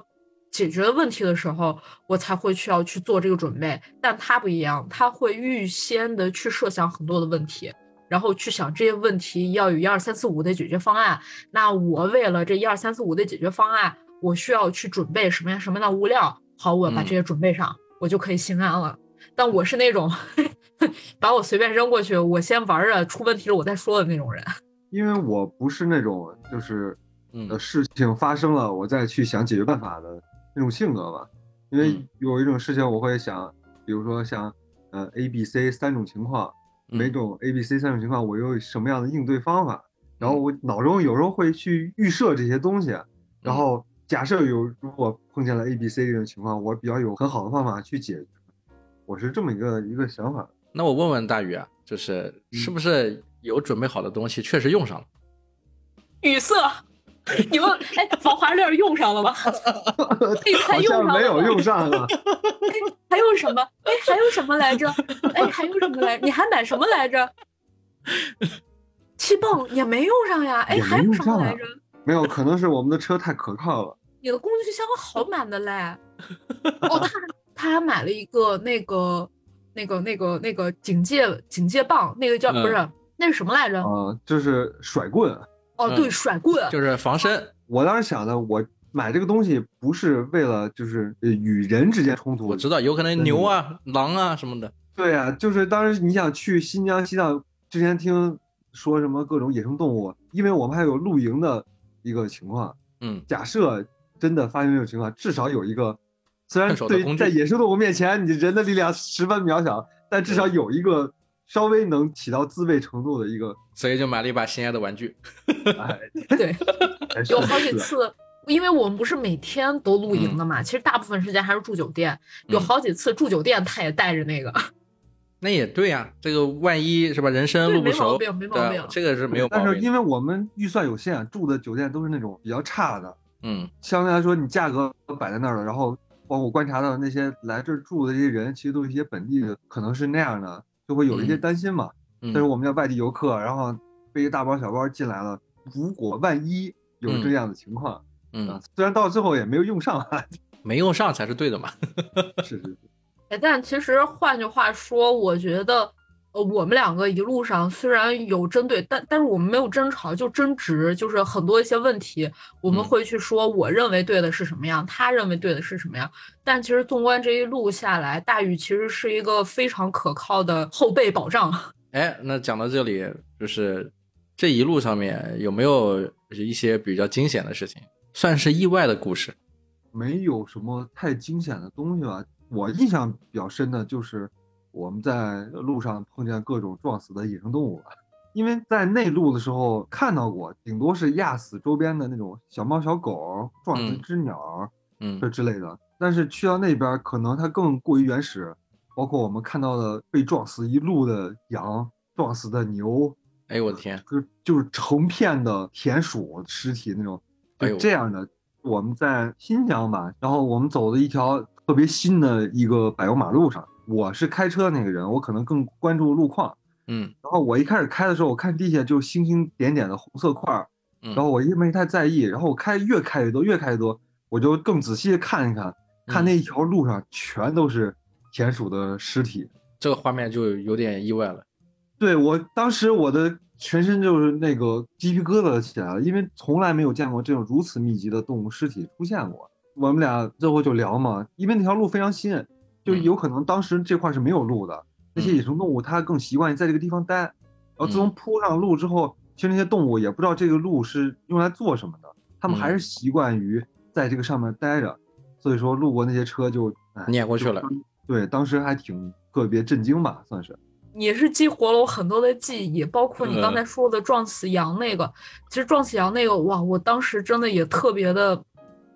解决的问题的时候，我才会需要去做这个准备。但他不一样，他会预先的去设想很多的问题。然后去想这些问题要有一二三四五的解决方案。那我为了这一二三四五的解决方案，我需要去准备什么样什么样的物料？好，我把嗯这些准备上，我就可以心安了。但我是那种 把我随便扔过去，我先玩着，出问题了我再说的那种人。因为我不是那种就是嗯呃事情发生了我再去想解决办法的那种性格吧。因为嗯有一种事情我会想，比如说像呃 A、B、C 三种情况，嗯每种 A、B、C 三种情况我有什么样的应对方法，然后我脑中有时候会去预设这些东西，然后假设有如果碰见了 A、B、C 这种情况，我比较有很好的方法去解决，我是这么一个一个想法。那我问问大宇啊，就是是不是有准备好的东西确实用上了？语塞，你们哎，防滑链用上了吗？这 个还好用上了像没有用上啊，还有什么？哎，还有什么来着？哎，还有什么来？你还买什么来着？气泵也没用上呀。哎，还有用什么来着？没有，可能是我们的车太可靠了。你的工具箱好满的嘞。哦，他他还买了一个那个那个那个那个警戒警戒棒，那个叫、嗯不是那是什么来着？啊、就是甩棍。哦，嗯对，甩棍。就是防身。我当时想的，我买这个东西不是为了就是呃与人之间冲突。我知道有可能牛啊、狼啊什么的。对啊，就是当时你想去新疆、西藏，之前听说什么各种野生动物，因为我们还有露营的一个情况。嗯，假设真的发生这种情况，至少有一个，虽然对在野生动物面前，你人的力量十分渺小，但至少有一个稍微能起到自卫程度的一个。所以就买了一把心爱的玩具。哎，对，哎有好几。次，因为我们不是每天都露营的嘛，其实大部分时间还是住酒店。有嗯好几次住酒店，他也带着那个。那也对呀、这个万一是吧，人生路不熟，没毛病没毛病这个是没有毛但是。因为我们预算有限，住的酒店都是那种比较差的，嗯相对来说，你价格摆在那儿了，然后包括我观察到那些来这儿住的这些人，其实都是一些本地的，可能是那样的，就会有一些嗯担心嘛。嗯，但是我们叫外地游客，然后背一大包小包进来了，如果万一有嗯这样的情况，啊嗯，虽然到最后也没有用上啊，没用上才是对的嘛。是是是，哎，但其实换句话说，我觉得，呃，我们两个一路上虽然有针对，但但是我们没有争吵，就争执，就是很多一些问题，我们嗯会去说，我认为对的是什么样，他认为对的是什么样。但其实纵观这一路下来，大宇其实是一个非常可靠的后备保障。哎，那讲到这里，就是这一路上面有没有一些比较惊险的事情，算是意外的故事？没有什么太惊险的东西吧。我印象比较深的就是我们在路上碰见各种撞死的野生动物了。因为在内陆的时候看到过，顶多是压死周边的那种小猫小狗，撞死一嗯只鸟，嗯这之类的。但是去到那边，可能它更过于原始，包括我们看到的被撞死一路的羊、撞死的牛，哎呦我的天，就就是成片的田鼠尸体那种，就哎呦这样的。我们在新疆吧，然后我们走的一条特别新的一个柏油马路上，我是开车那个人，我可能更关注路况。嗯然后我一开始开的时候，我看地下就星星点点的红色块儿，嗯，然后我也没太在意，然后我开越开越多，越开越多，我就更仔细的看一看，看那一条路上全都是田鼠的尸体，这个画面就有点意外了。对我当时我的全身就是那个鸡皮疙瘩起来了，因为从来没有见过这种如此密集的动物尸体出现过。我们俩最后就聊嘛，因为那条路非常新，就有可能当时这块是没有路的，那些野生动物它更习惯于在这个地方待。然后自从铺上路之后，其实那些动物也不知道这个路是用来做什么的，它们还是习惯于在这个上面待着。所以说，路过那些车就碾过去了。对，当时还挺特别震惊吧，算是。也是激活了我很多的记忆，包括你刚才说的撞死羊那个。其实撞死羊那个，哇，我当时真的也特别的。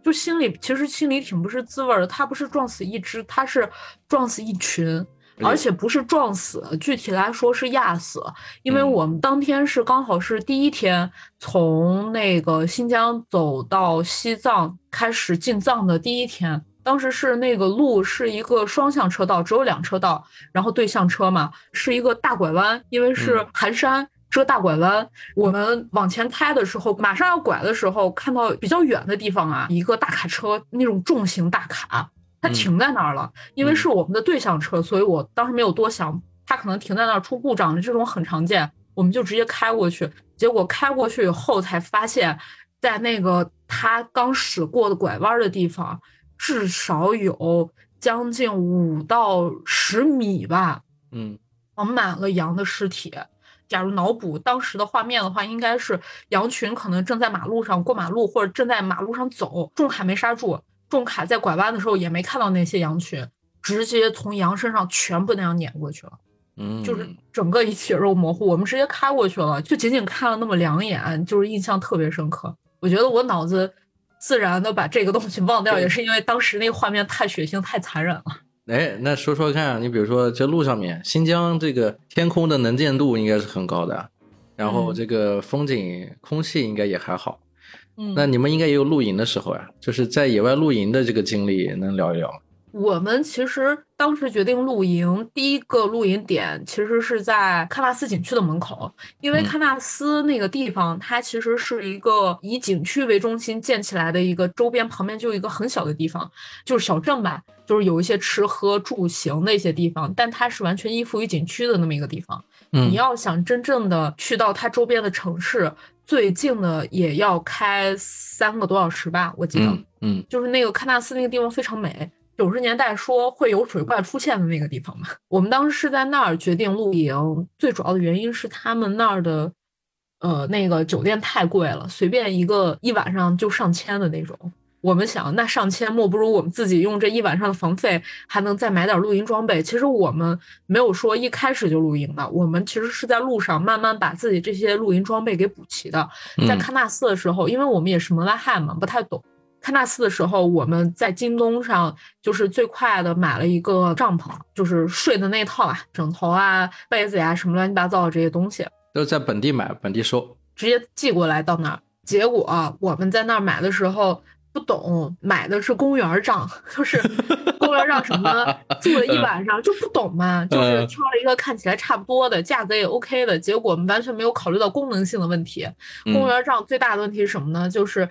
就心里其实心里挺不是滋味的，他不是撞死一只，他是撞死一群，而且不是撞死，具体来说是压死。因为我们当天是刚好是第一天从那个新疆走到西藏开始进藏的第一天，当时是那个路是一个双向车道，只有两车道，然后对向车嘛，是一个大拐弯，因为是盘山。这个大拐弯，我们往前开的时候，马上要拐的时候，看到比较远的地方啊，一个大卡车，那种重型大卡，它停在那儿了。因为是我们的对向车，所以我当时没有多想，它可能停在那儿出故障了，这种很常见，我们就直接开过去。结果开过去以后，才发现，在那个他刚驶过的拐弯的地方，至少有将近五到十米吧，嗯，绑满了羊的尸体。假如脑补当时的画面的话，应该是羊群可能正在马路上过马路，或者正在马路上走。重卡没刹住，重卡在拐弯的时候也没看到那些羊群，直接从羊身上全部那样碾过去了。嗯，就是整个一血肉模糊，我们直接开过去了，就仅仅看了那么两眼，就是印象特别深刻。我觉得我脑子自然的把这个东西忘掉，也是因为当时那个画面太血腥、太残忍了。哎，那说说看，你比如说这路上面，新疆这个天空的能见度应该是很高的，然后这个风景、空气应该也还好。嗯，那你们应该也有露营的时候呀，就是在野外露营的这个经历，能聊一聊吗？我们其实当时决定露营，第一个露营点其实是在喀纳斯景区的门口，因为喀纳斯那个地方，它其实是一个以景区为中心建起来的一个，周边旁边就有一个很小的地方，就是小镇吧，就是有一些吃喝住行的一些地方，但它是完全依附于景区的那么一个地方。嗯，你要想真正的去到它周边的城市，最近的也要开三个多小时吧，我记得。嗯，就是那个喀纳斯那个地方非常美。九十年代说会有水怪出现的那个地方嘛，我们当时是在那儿决定露营，最主要的原因是他们那儿的，呃，那个酒店太贵了，随便一个一晚上就上千的那种。我们想，那上千莫不如我们自己用这一晚上的房费，还能再买点露营装备。其实我们没有说一开始就露营的，我们其实是在路上慢慢把自己这些露营装备给补齐的。在喀纳斯的时候，因为我们也是门外汉嘛，不太懂。喀纳斯的时候，我们在京东上就是最快的买了一个帐篷，就是睡的那套啊，枕头啊、被子呀，什么乱七八糟的这些东西，都是在本地买，本地收，直接寄过来到那儿。结果我们在那儿买的时候不懂，买的是公园帐，就是公园帐什么，住了一晚上就不懂嘛，就是挑了一个看起来差不多的，价格也 OK 的。结果我们完全没有考虑到功能性的问题。公园帐最大的问题是什么呢？就是。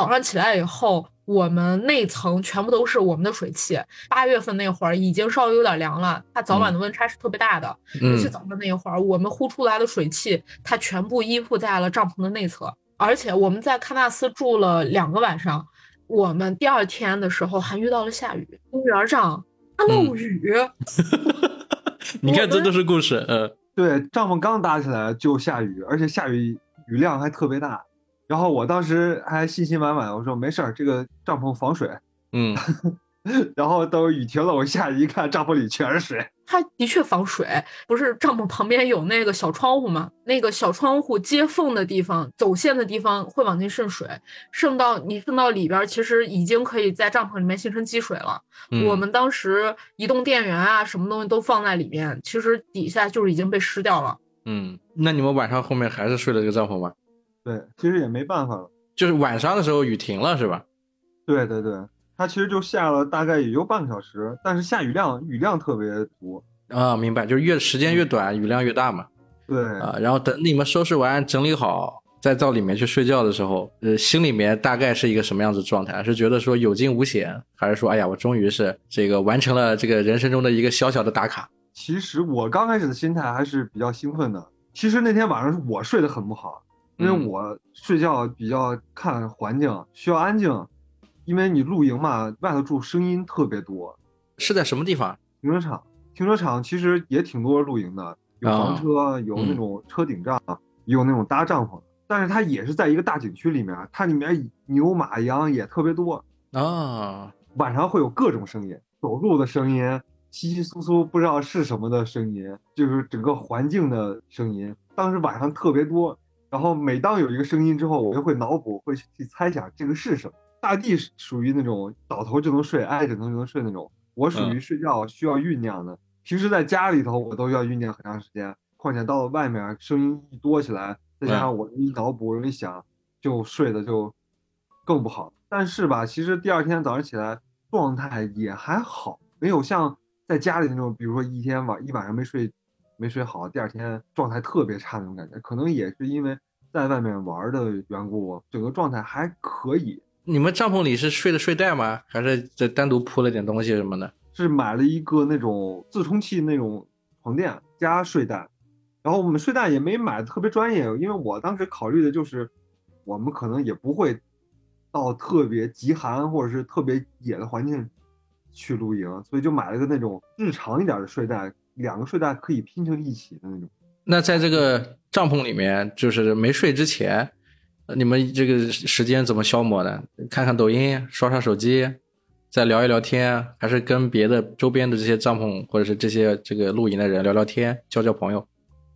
早上起来以后，我们内层全部都是我们的水汽。八月份那会儿已经稍微有点凉了，它早晚的温差是特别大的。尤其早上那会儿，我们呼出来的水汽，它全部依附在了帐篷的内侧。而且我们在喀纳斯住了两个晚上，我们第二天的时候还遇到了下雨，公园上它漏雨。你看，这都是故事。嗯，对，帐篷刚搭起来就下雨，而且下雨雨量还特别大。然后我当时还信心满满，我说没事儿，这个帐篷防水。嗯，然后等雨停了，我下去一看，帐篷里全是水。它的确防水，不是帐篷旁边有那个小窗户吗？那个小窗户接缝的地方、走线的地方会往进渗水，渗到你渗到里边，其实已经可以在帐篷里面形成积水了。我们当时移动电源啊，什么东西都放在里面，其实底下就是已经被湿掉了。嗯，那你们晚上后面还是睡了这个帐篷吗？对，其实也没办法了，就是晚上的时候雨停了，是吧？对对对，它其实就下了大概也就半个小时，但是下雨量雨量特别足啊，明白，就是越时间越短，雨量越大嘛。对啊，然后等你们收拾完整理好，再到里面去睡觉的时候，呃，心里面大概是一个什么样子状态？是觉得说有惊无险，还是说，哎呀，我终于是这个完成了这个人生中的一个小小的打卡？其实我刚开始的心态还是比较兴奋的。其实那天晚上我睡得很不好，因为我睡觉比较看环境，需要安静，因为你露营嘛，外头住声音特别多。是在什么地方？停车场。停车场其实也挺多露营的，有房车，有那种车顶帐，也有那种搭帐篷的。但是它也是在一个大景区里面，它里面牛马羊也特别多啊。晚上会有各种声音，走路的声音，稀稀疏疏不知道是什么的声音，就是整个环境的声音。当时晚上特别多，然后每当有一个声音之后，我就会脑补，会去猜想这个是什么。大地属于那种倒头就能睡，挨枕头就能睡那种，我属于睡觉需要酝酿的。平时在家里头，我都要酝酿很长时间，况且到了外面，声音一多起来，再加上我容易脑补、容易想，就睡得就更不好。但是吧，其实第二天早上起来状态也还好，没有像在家里那种，比如说一天晚一晚上没睡没睡好，第二天状态特别差那种感觉。可能也是因为在外面玩的缘故，整个状态还可以。你们帐篷里是睡的睡袋吗？还是再单独铺了点东西什么的？是买了一个那种自充气那种床垫加睡袋，然后我们睡袋也没买的特别专业，因为我当时考虑的就是，我们可能也不会到特别极寒或者是特别野的环境去露营，所以就买了个那种日常一点的睡袋，两个睡袋可以拼成一起的那种。那在这个帐篷里面，就是没睡之前，你们这个时间怎么消磨呢？看看抖音，刷刷手机。再聊一聊天，还是跟别的周边的这些帐篷或者是这些这个露营的人聊聊天，交交朋友。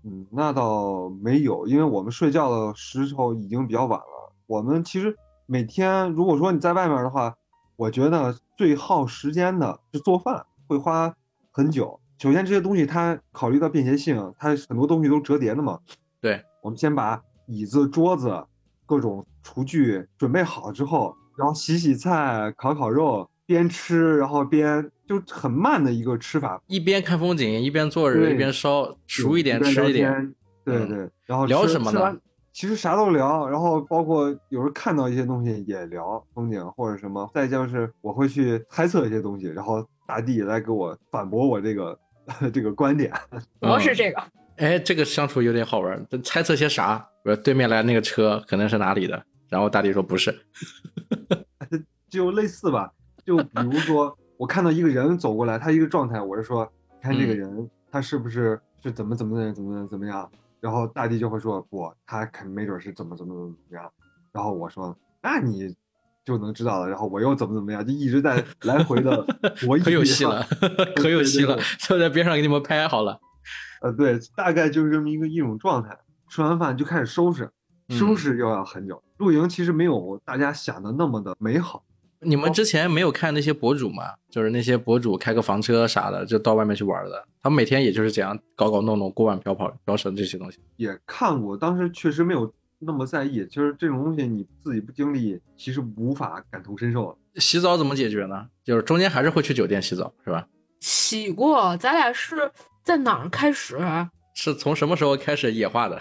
嗯，那倒没有，因为我们睡觉的时候已经比较晚了。我们其实每天，如果说你在外面的话，我觉得最耗时间的是做饭，会花很久。首先这些东西它考虑到便携性，它很多东西都折叠的嘛。对，我们先把椅子、桌子、各种厨具准备好之后，然后洗洗菜、烤烤肉。边吃，然后边就很慢的一个吃法，一边看风景，一边坐着，一边烧，熟一点吃一点。对对，然后聊什么呢？其实啥都聊，然后包括有时候看到一些东西也聊风景或者什么。再就是我会去猜测一些东西，然后大地来给我反驳我这个 这个观点。主要是这个。哎，这个相处有点好玩。猜测些啥？说对面来那个车可能是哪里的？然后大地说不是，就类似吧。就比如说，我看到一个人走过来，他一个状态，我是说，看这个人，他是不是是怎么怎么怎么怎么样？然后大地就会说，不，他肯没准是怎么怎么怎么样。然后我说，那你就能知道了。然后我又怎么怎么样，就一直在来回的博弈。可有 戏了，可有戏了，就在边上给你们拍好了。呃，对，大概就是这么一个一种状态。吃完饭就开始收拾，收拾又要很久。露营其实没有大家想的那么的美好。你们之前没有看那些博主吗？就是那些博主开个房车啥的，就到外面去玩的。他们每天也就是这样搞搞弄弄，锅碗瓢盆、瓢绳这些东西。也看过，当时确实没有那么在意。就是这种东西你自己不经历，其实无法感同身受。洗澡怎么解决呢？就是中间还是会去酒店洗澡，是吧？洗过，咱俩是在哪儿开始？是从什么时候开始野化的？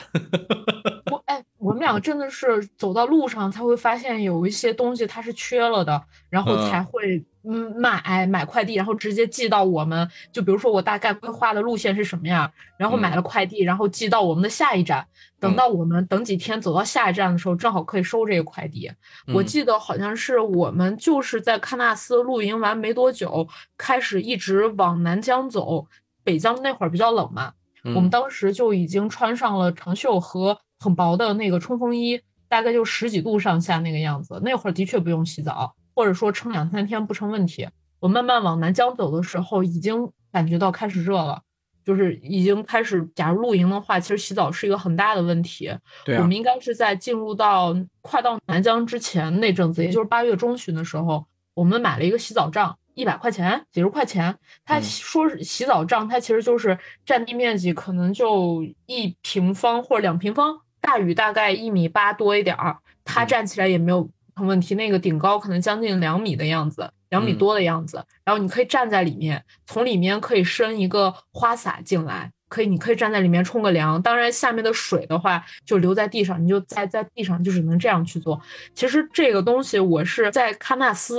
我哎。我们两个真的是走到路上才会发现有一些东西它是缺了的，然后才会嗯买买快递，然后直接寄到我们。就比如说我大概规划的路线是什么样，然后买了快递，然后寄到我们的下一站。等到我们等几天走到下一站的时候，正好可以收这个快递。我记得好像是我们就是在喀纳斯露营完没多久，开始一直往南疆走。北疆那会儿比较冷嘛，我们当时就已经穿上了长袖和。很薄的那个冲锋衣，大概就十几度上下那个样子。那会儿的确不用洗澡，或者说撑两三天不成问题。我慢慢往南疆走的时候，已经感觉到开始热了，就是已经开始。假如露营的话，其实洗澡是一个很大的问题。对，我们应该是在进入到快到南疆之前那阵子，也就是八月中旬的时候，我们买了一个洗澡帐，一百块钱，几十块钱。他说是洗澡帐，它其实就是占地面积可能就一平方或者两平方。大雨大概一米八多一点儿，它站起来也没有问题。那个顶高可能将近两米的样子，两米多的样子。然后你可以站在里面，从里面可以伸一个花洒进来，可以，你可以站在里面冲个凉。当然，下面的水的话就留在地上，你就在在地上就只能这样去做。其实这个东西我是在喀纳斯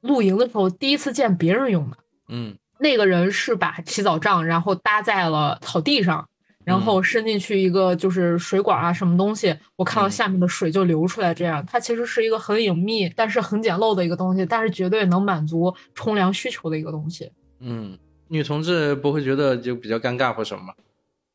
露营的时候第一次见别人用的。嗯，那个人是把洗澡杖然后搭在了草地上。然后伸进去一个就是水管啊，什么东西，我看到下面的水就流出来。这样，它其实是一个很隐秘，但是很简陋的一个东西，但是绝对能满足冲凉需求的一个东西。嗯，女同志不会觉得就比较尴尬或什么吗？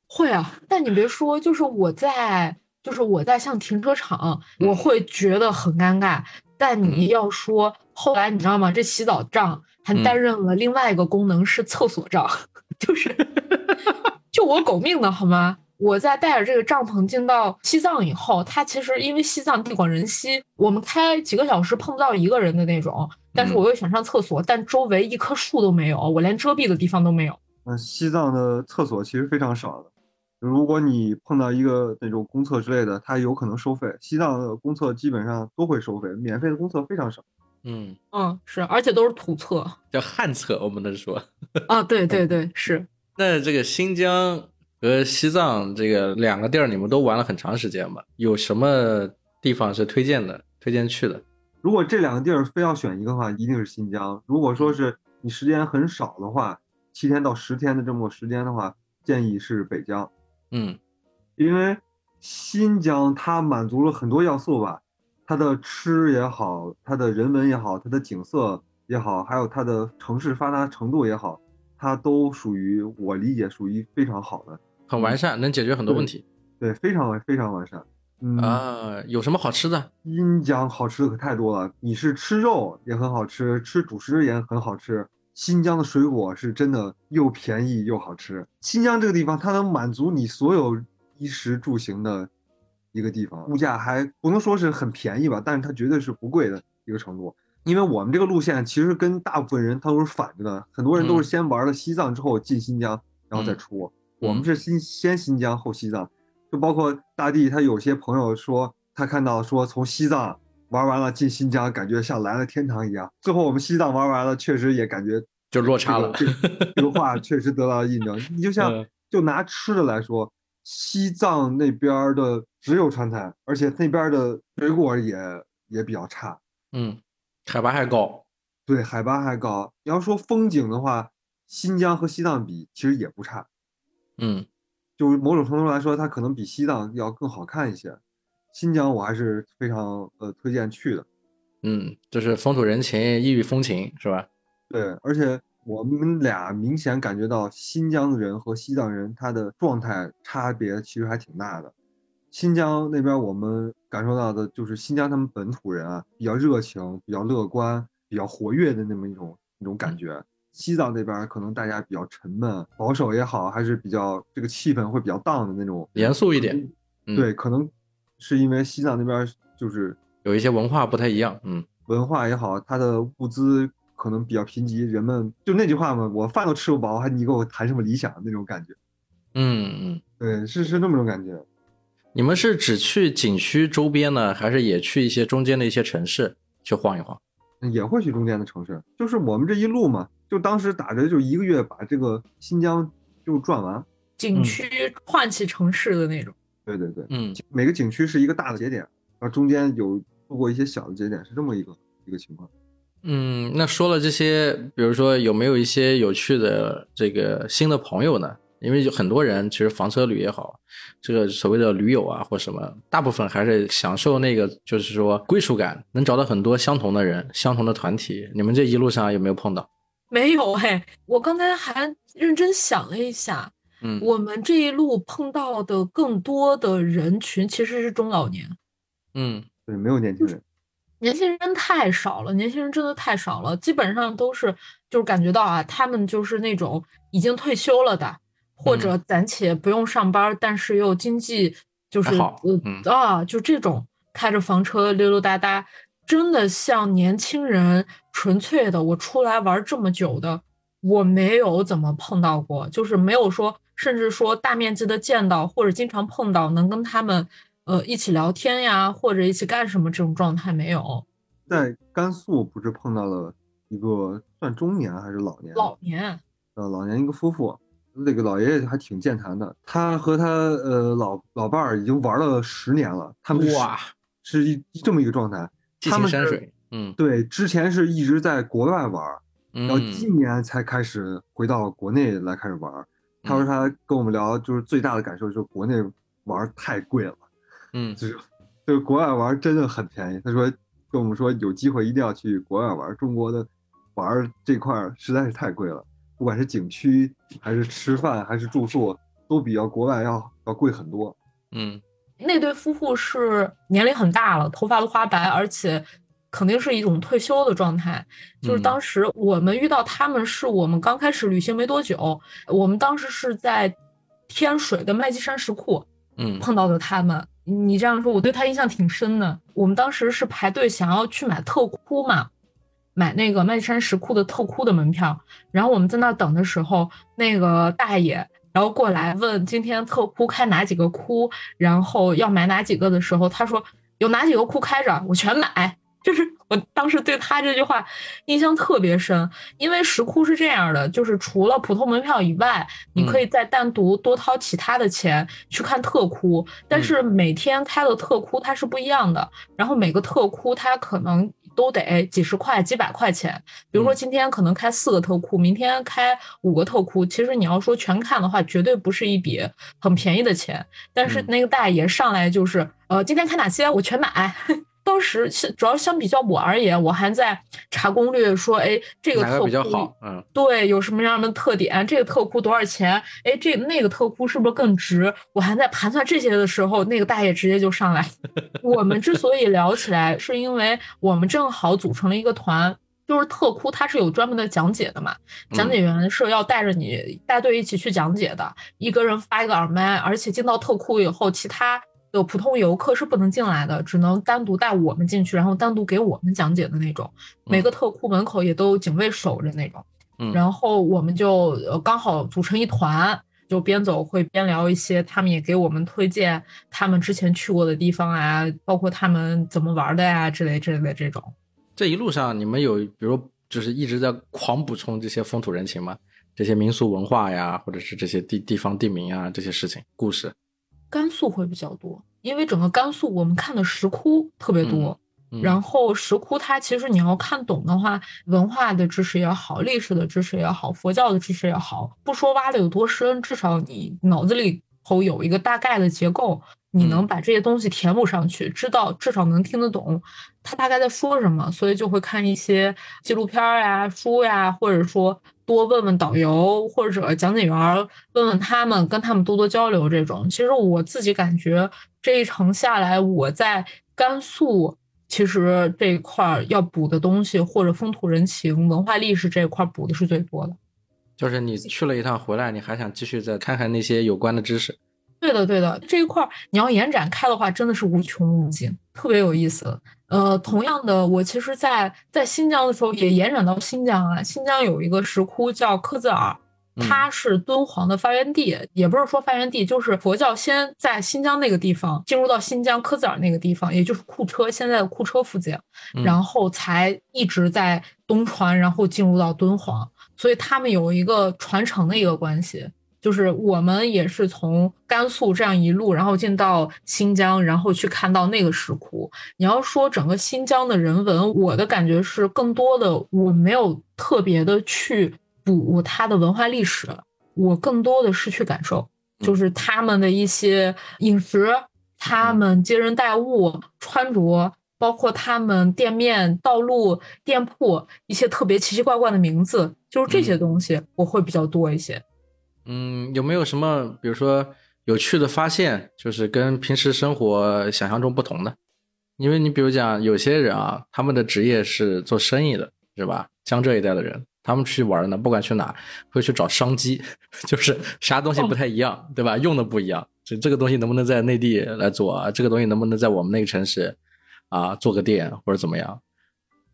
会啊，但你别说，就是我在，就是我在像停车场，我会觉得很尴尬。但你要说后来，你知道吗？这洗澡杖还担任了另外一个功能，是厕所杖，就是。就我狗命的好吗？我在带着这个帐篷进到西藏以后，它其实因为西藏地广人稀，我们开几个小时碰不到一个人的那种。但是我又想上厕所，但周围一棵树都没有，我连遮蔽的地方都没有。嗯，西藏的厕所其实非常少的。如果你碰到一个那种公厕之类的，它有可能收费。西藏的公厕基本上都会收费，免费的公厕非常少。嗯嗯，是，而且都是土厕，叫旱厕，我们能说。啊，对对对，是。那这个新疆和西藏这个两个地儿，你们都玩了很长时间吧？有什么地方是推荐的、推荐去的？如果这两个地儿非要选一个的话，一定是新疆。如果说是你时间很少的话，七天到十天的这么时间的话，建议是北疆。嗯，因为新疆它满足了很多要素吧，它的吃也好，它的人文也好，它的景色也好，还有它的城市发达程度也好。它都属于我理解属于非常好的，很完善，能解决很多问题。对，非常非常完善。嗯啊，有什么好吃的？新疆好吃的可太多了。你是吃肉也很好吃，吃主食也很好吃。新疆的水果是真的又便宜又好吃。新疆这个地方，它能满足你所有衣食住行的一个地方，物价还不能说是很便宜吧，但是它绝对是不贵的一个程度。因为我们这个路线其实跟大部分人他都是反着的，很多人都是先玩了西藏之后进新疆，然后再出。我们是新先新疆后西藏，就包括大地，他有些朋友说他看到说从西藏玩完了进新疆，感觉像来了天堂一样。最后我们西藏玩完了，确实也感觉就落差了。这个话确实得到了印证。你就像就拿吃的来说，西藏那边的只有川菜，而且那边的水果也也比较差。嗯。海拔还高，对，海拔还高。你要说风景的话，新疆和西藏比其实也不差，嗯，就某种程度来说，它可能比西藏要更好看一些。新疆我还是非常呃推荐去的，嗯，就是风土人情、异域风情，是吧？对，而且我们俩明显感觉到新疆的人和西藏人他的状态差别其实还挺大的。新疆那边我们感受到的就是新疆他们本土人啊比较热情、比较乐观、比较活跃的那么一种一种感觉。西藏那边可能大家比较沉闷、保守也好，还是比较这个气氛会比较荡的那种，严肃一点。对，可能是因为西藏那边就是有一些文化不太一样，嗯，文化也好，它的物资可能比较贫瘠，人们就那句话嘛，我饭都吃不饱，还你给我谈什么理想那种感觉。嗯嗯，对，是是那么种感觉。你们是只去景区周边呢，还是也去一些中间的一些城市去晃一晃？也会去中间的城市，就是我们这一路嘛，就当时打着就一个月把这个新疆就转完，景区换起城市的那种。对对对，嗯，每个景区是一个大的节点，然后中间有路过一些小的节点，是这么一个一个情况。嗯，那说了这些，比如说有没有一些有趣的这个新的朋友呢？因为有很多人其实房车旅也好，这个所谓的驴友啊或什么，大部分还是享受那个就是说归属感，能找到很多相同的人、相同的团体。你们这一路上有没有碰到？没有哎，我刚才还认真想了一下，嗯，我们这一路碰到的更多的人群其实是中老年，嗯，对，没有年轻人，年轻人太少了，年轻人真的太少了，基本上都是就是感觉到啊，他们就是那种已经退休了的。或者暂且不用上班，但是又经济就是嗯啊，就这种开着房车溜溜达达，真的像年轻人纯粹的。我出来玩这么久的，我没有怎么碰到过，就是没有说，甚至说大面积的见到或者经常碰到，能跟他们呃一起聊天呀，或者一起干什么这种状态没有。在甘肃不是碰到了一个算中年还是老年？老年，呃，老年一个夫妇。那个老爷爷还挺健谈的，他和他呃老老伴儿已经玩了十年了，他们哇，是一这么一个状态。他们山水，嗯，对，之前是一直在国外玩，然后今年才开始回到国内来开始玩。他说他跟我们聊，就是最大的感受就是国内玩太贵了，嗯，就是就是国外玩真的很便宜。他说跟我们说有机会一定要去国外玩，中国的玩这块实在是太贵了，不管是景区还是吃饭还是住宿，都比要国外要要贵很多。嗯。那对夫妇是年龄很大了，头发都花白，而且肯定是一种退休的状态。就是当时我们遇到他们，是我们刚开始旅行没多久，我们当时是在天水的麦积山石窟，嗯，碰到的他们。你这样说，我对他印象挺深的。我们当时是排队想要去买特窟嘛，买那个麦山石窟的特窟的门票。然后我们在那等的时候，那个大爷。然后过来问今天特窟开哪几个窟，然后要买哪几个的时候，他说有哪几个窟开着，我全买。就是我当时对他这句话印象特别深，因为石窟是这样的，就是除了普通门票以外，你可以再单独多掏其他的钱去看特窟，但是每天开的特窟它是不一样的，然后每个特窟它可能。都得几十块、几百块钱。比如说今天可能开四个特窟，明天开五个特窟。其实你要说全看的话，绝对不是一笔很便宜的钱。但是那个大爷上来就是，呃，今天开哪些我全买。当时主要相比较我而言，我还在查攻略，说，哎，这个特库比较好？嗯，对，有什么样的特点？这个特库多少钱？哎，这那个特库是不是更值？我还在盘算这些的时候，那个大爷直接就上来。我们之所以聊起来，是因为我们正好组成了一个团，就是特库它是有专门的讲解的嘛，讲解员是要带着你带队一起去讲解的，一个人发一个耳麦，而且进到特库以后，其他。有普通游客是不能进来的，只能单独带我们进去，然后单独给我们讲解的那种。每个特库门口也都有警卫守着那种。嗯然后我们就刚好组成一团，就边走会边聊一些，他们也给我们推荐他们之前去过的地方啊，包括他们怎么玩的呀之类之类的这种。这一路上你们有比如就是一直在狂补充这些风土人情吗？这些民俗文化呀，或者是这些地地方地名啊这些事情故事。甘肃会比较多，因为整个甘肃我们看的石窟特别多，然后石窟它其实你要看懂的话，文化的知识也好，历史的知识也好，佛教的知识也好，不说挖的有多深，至少你脑子里头有一个大概的结构，你能把这些东西填补上去，知道至少能听得懂他大概在说什么，所以就会看一些纪录片呀、书呀，或者说。多问问导游或者讲解员，问问他们，跟他们多多交流。这种其实我自己感觉这一程下来，我在甘肃其实这一块要补的东西，或者风土人情、文化历史这一块补的是最多的。就是你去了一趟回来，你还想继续再看看那些有关的知识？对的，对的，这一块你要延展开的话，真的是无穷无尽，特别有意思。呃，同样的，我其实，在在新疆的时候也延展到新疆啊。新疆有一个石窟叫克孜尔，它是敦煌的发源地，也不是说发源地，就是佛教先在新疆那个地方进入到新疆克孜尔那个地方，也就是库车现在的库车附近，然后才一直在东传，然后进入到敦煌，所以他们有一个传承的一个关系。就是我们也是从甘肃这样一路，然后进到新疆，然后去看到那个石窟。你要说整个新疆的人文，我的感觉是更多的，我没有特别的去补它的文化历史，我更多的是去感受，就是他们的一些饮食，他们接人待物、穿着，包括他们店面、道路、店铺一些特别奇奇怪怪的名字，就是这些东西我会比较多一些。嗯，有没有什么，比如说有趣的发现，就是跟平时生活想象中不同的？因为你比如讲，有些人啊，他们的职业是做生意的，是吧？江浙一带的人，他们去玩呢，不管去哪，会去找商机，就是啥东西不太一样，对吧？用的不一样，这这个东西能不能在内地来做？这个东西能不能在我们那个城市啊做个店或者怎么样？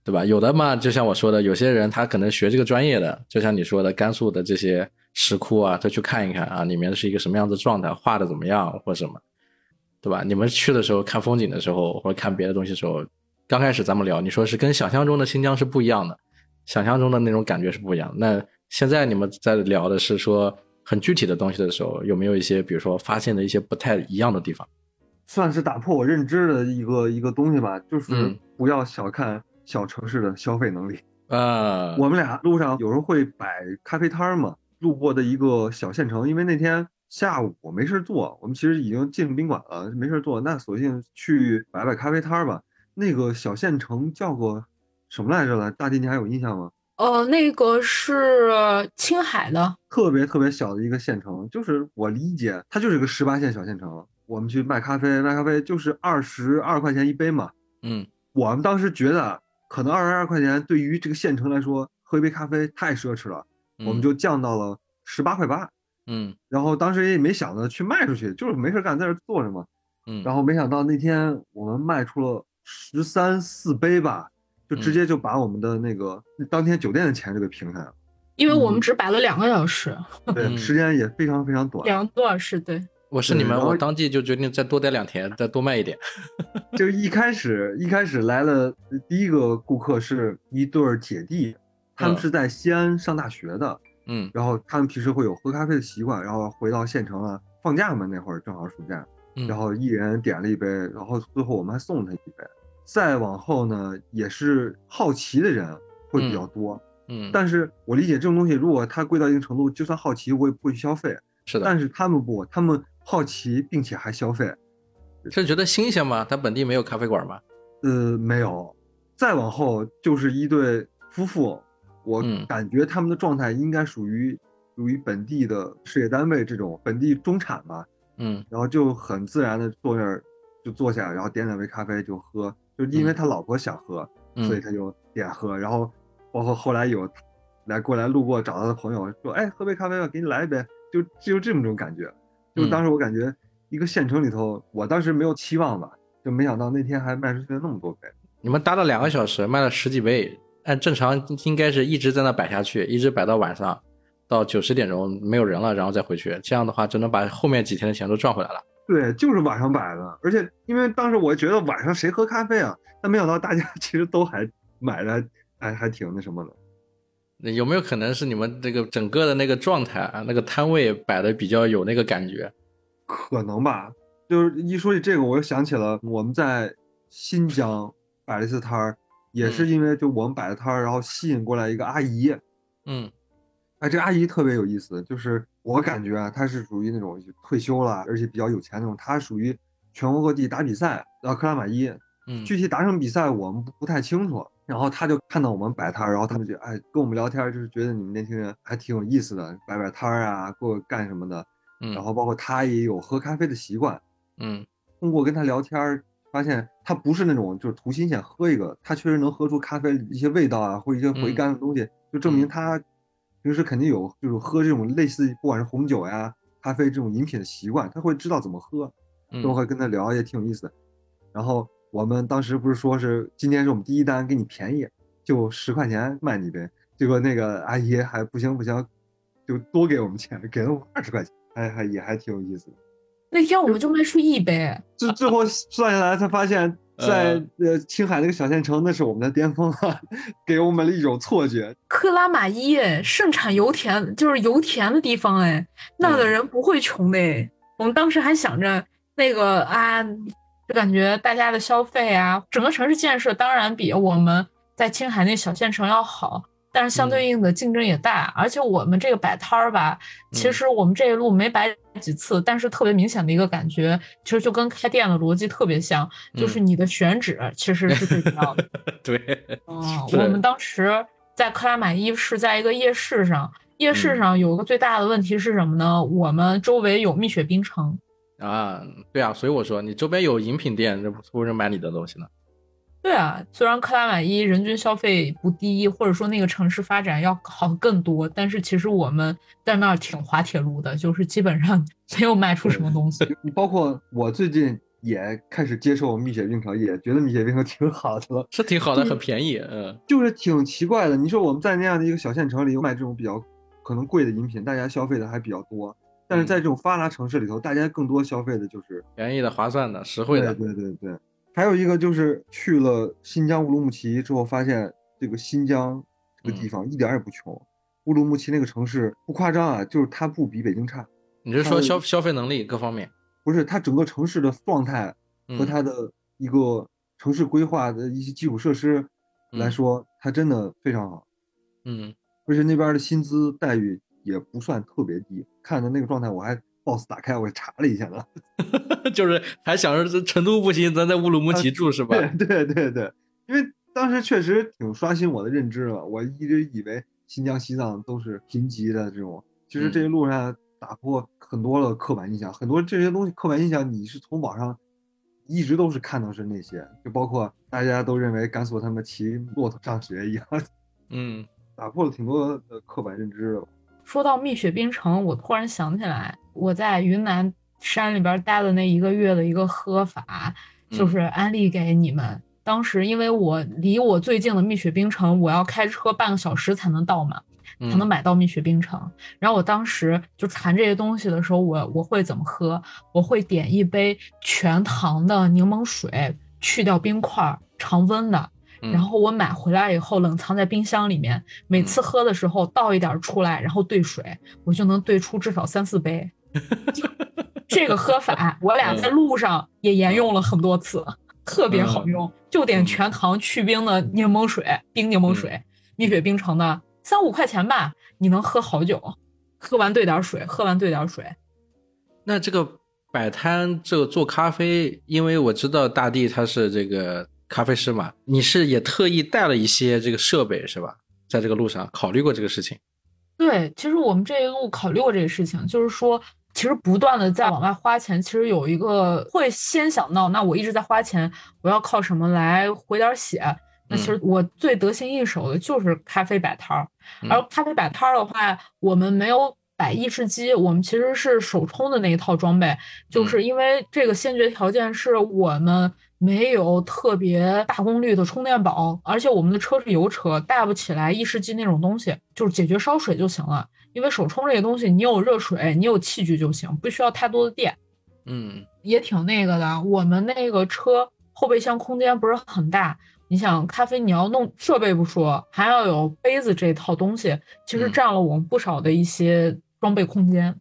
对吧？有的嘛，就像我说的，有些人他可能学这个专业的，就像你说的，甘肃的这些石窟啊，他去看一看啊，里面是一个什么样的状态，画的怎么样或什么，对吧？你们去的时候看风景的时候，或者看别的东西的时候，刚开始咱们聊，你说是跟想象中的新疆是不一样的，想象中的那种感觉是不一样。那现在你们在聊的是说很具体的东西的时候，有没有一些比如说发现的一些不太一样的地方？算是打破我认知的一个一个东西吧，就是嗯不要小看小城市的消费能力。啊，我们俩路上有时候会摆咖啡摊儿嘛，路过的一个小县城，因为那天下午我没事做，我们其实已经进宾馆了，没事做，那索性去摆摆咖啡摊儿吧。那个小县城叫个什么来着了？大地你还有印象吗？呃，那个是青海的，特别特别小的一个县城，就是我理解它就是个十八线小县城。我们去卖咖啡，卖咖啡就是二十二块钱一杯嘛。嗯我们当时觉得可能二十二块钱对于这个县城来说，喝一杯咖啡太奢侈了，我们就降到了十八块八。嗯然后当时也没想着去卖出去，就是没事干在这儿坐着嘛。嗯，然后没想到那天我们卖出了十三四杯吧，就直接就把我们的那个当天酒店的钱就给平下来了。因为我们嗯只摆了两个小时，对，嗯时间也非常非常短。两个多小时，对。我是你们，我当即就决定再多待两天，再多卖一点。就一开始一开始来了第一个顾客是一对儿姐弟，他们嗯是在西安上大学的，嗯。然后他们平时会有喝咖啡的习惯，然后回到县城了，放假嘛那会儿正好暑假，嗯，然后一人点了一杯，然后最后我们还送他一杯。再往后呢，也是好奇的人会比较多，嗯，但是我理解这种东西，如果它贵到一定程度，就算好奇我也不会去消费，是的，但是他们不，他们好奇并且还消费，是觉得新鲜吗？他本地没有咖啡馆吗？呃，没有。再往后就是一对夫妇，我嗯感觉他们的状态应该属于属于本地的事业单位这种本地中产吧，嗯然后就很自然的坐那儿就坐下，然后点两杯咖啡就喝，就因为嗯他老婆想喝，所以嗯他就点喝。然后包括后来有来过来路过找他的朋友说，哎，喝杯咖啡吧，给你来一杯，就就这么种感觉。就嗯当时我感觉一个县城里头，我当时没有期望吧，就没想到那天还卖出去了那么多杯。你们搭了两个小时，卖了十几杯，按正常应该是一直在那摆下去，一直摆到晚上，到九十点钟没有人了，然后再回去。这样的话，就能把后面几天的钱都赚回来了。对，就是晚上摆的，而且因为当时我觉得晚上谁喝咖啡啊？但没想到大家 其实都还买的还还挺那什么的。那有没有可能是你们这个整个的那个状态啊，那个摊位摆的比较有那个感觉？可能吧，就是一说起这个，我又想起了我们在新疆摆了一次摊儿，也是嗯因为就我们摆的摊儿，然后吸引过来一个阿姨。嗯哎，这个阿姨特别有意思，就是我感觉啊，她是属于那种退休了，而且比较有钱那种。她属于全国各地打比赛，然后克拉玛依，嗯具体打什么比赛我们不不太清楚。然后他就看到我们摆摊儿，然后他们就哎跟我们聊天儿，就是觉得你们年轻人还挺有意思的，摆摆摊儿啊，过干什么的。嗯，然后包括他也有喝咖啡的习惯，嗯。通过跟他聊天儿，发现他不是那种就是图新鲜喝一个，他确实能喝出咖啡一些味道啊，或一些回嗯。甘的东西，就证明嗯。他平时肯定有就是喝这种类似不管是红酒呀、咖啡这种饮品的习惯，他会知道怎么喝，嗯。都会跟他聊，也挺有意思的。然后我们当时不是说是今天是我们第一单，给你便宜，就十块钱卖你一杯，结果那个阿姨还不行不行，就多给我们钱，给了我们二十块钱，还还也还挺有意思的。那天我们就卖出一杯，最最后算下来，才发现，在呃青海那个小县城，那是我们的巅峰啊，给我们了一种错觉。克拉玛依哎盛产油田，就是油田的地方哎，那的嗯人不会穷的哎。我们当时还想着那个啊，就感觉大家的消费啊，整个城市建设当然比我们在青海那小县城要好，但是相对应的竞争也大。而且我们这个摆摊儿吧，其嗯实我们这一路没摆几次，但是特别明显的一个感觉，其实就跟开店的逻辑特别像，就是嗯你的选址其实是最重要的。对，嗯，我们当时在克拉玛依是在一个夜市上，夜市嗯上有个最大的问题是什么呢？我们周围有蜜雪冰城。啊，对啊，所以我说你周边有饮品店，这不不人买你的东西呢？对啊，虽然克拉玛依人均消费不低，或者说那个城市发展要好更多，但是其实我们在那儿挺滑铁卢的，就是基本上 没有卖出什么东西。你包括我最近也开始接受蜜雪冰城，也觉得蜜雪冰城挺好的了，是挺好的，很便宜，嗯就是挺奇怪的。你说我们在那样的一个小县城里有卖这种比较可能贵的饮品，大家消费的还比较多，但是在这种发达城市里头，大家更多消费的就是便宜的、划算的、实惠的，对对对对。还有一个就是去了新疆乌鲁木齐之后，发现这个新疆这个地嗯方一点儿也不穷。乌鲁木齐那个城市不夸张啊，就是它不比北京差。你是说消消费能力各方面？不是，它整个城市的状态和它的一个城市规划的一些基础设施来说，它真的非常好。嗯，而且那边的薪资待遇也不算特别低。看着那个状态，我还 boss 打开，我查了一下呢。就是还想着成都不行，咱在乌鲁木齐住是吧？对对对对，因为当时确实挺刷新我的认知了。我一直以为新疆、西藏都是贫瘠的这种，其实这一路上。打破很多的刻板印象，很多这些东西刻板印象，你是从网上一直都是看到是那些，就包括大家都认为甘肃他们骑骆驼上学一样，嗯，打破了挺多的刻板认知的。说到蜜雪冰城，我突然想起来，我在云南山里边待的那一个月的一个喝法，就是安利给你们。当时因为我离我最近的蜜雪冰城，我要开车半个小时才能到嘛。才能买到蜜雪冰城。然后我当时就馋这些东西的时候，我我会怎么喝？我会点一杯全糖的柠檬水，去掉冰块，常温的。然后我买回来以后冷藏在冰箱里面，每次喝的时候倒一点出来，然后兑水，我就能兑出至少三四杯。这个喝法，我俩在路上也沿用了很多次，特别好用。就点全糖去冰的柠檬水，冰柠檬水，蜜雪冰城的。三五块钱吧，你能喝好久，喝完兑点水，喝完兑点水。那这个摆摊，这个做咖啡，因为我知道大地他是这个咖啡师嘛，你是也特意带了一些这个设备是吧？在这个路上考虑过这个事情。对，其实我们这一路考虑过这个事情，就是说，其实不断的在往外花钱，其实有一个会先想到，那我一直在花钱，我要靠什么来回点血？那其实我最得心应手的就是咖啡摆摊儿，而咖啡摆摊儿的话，我们没有摆意式机，我们其实是手冲的那一套装备，就是因为这个先决条件是我们没有特别大功率的充电宝，而且我们的车是油车，带不起来意式机那种东西，就是解决烧水就行了。因为手冲这个东西，你有热水，你有器具就行，不需要太多的电。嗯，也挺那个的。我们那个车后备箱空间不是很大。你想咖啡，你要弄设备不说，还要有杯子这套东西，其实占了我们不少的一些装备空间。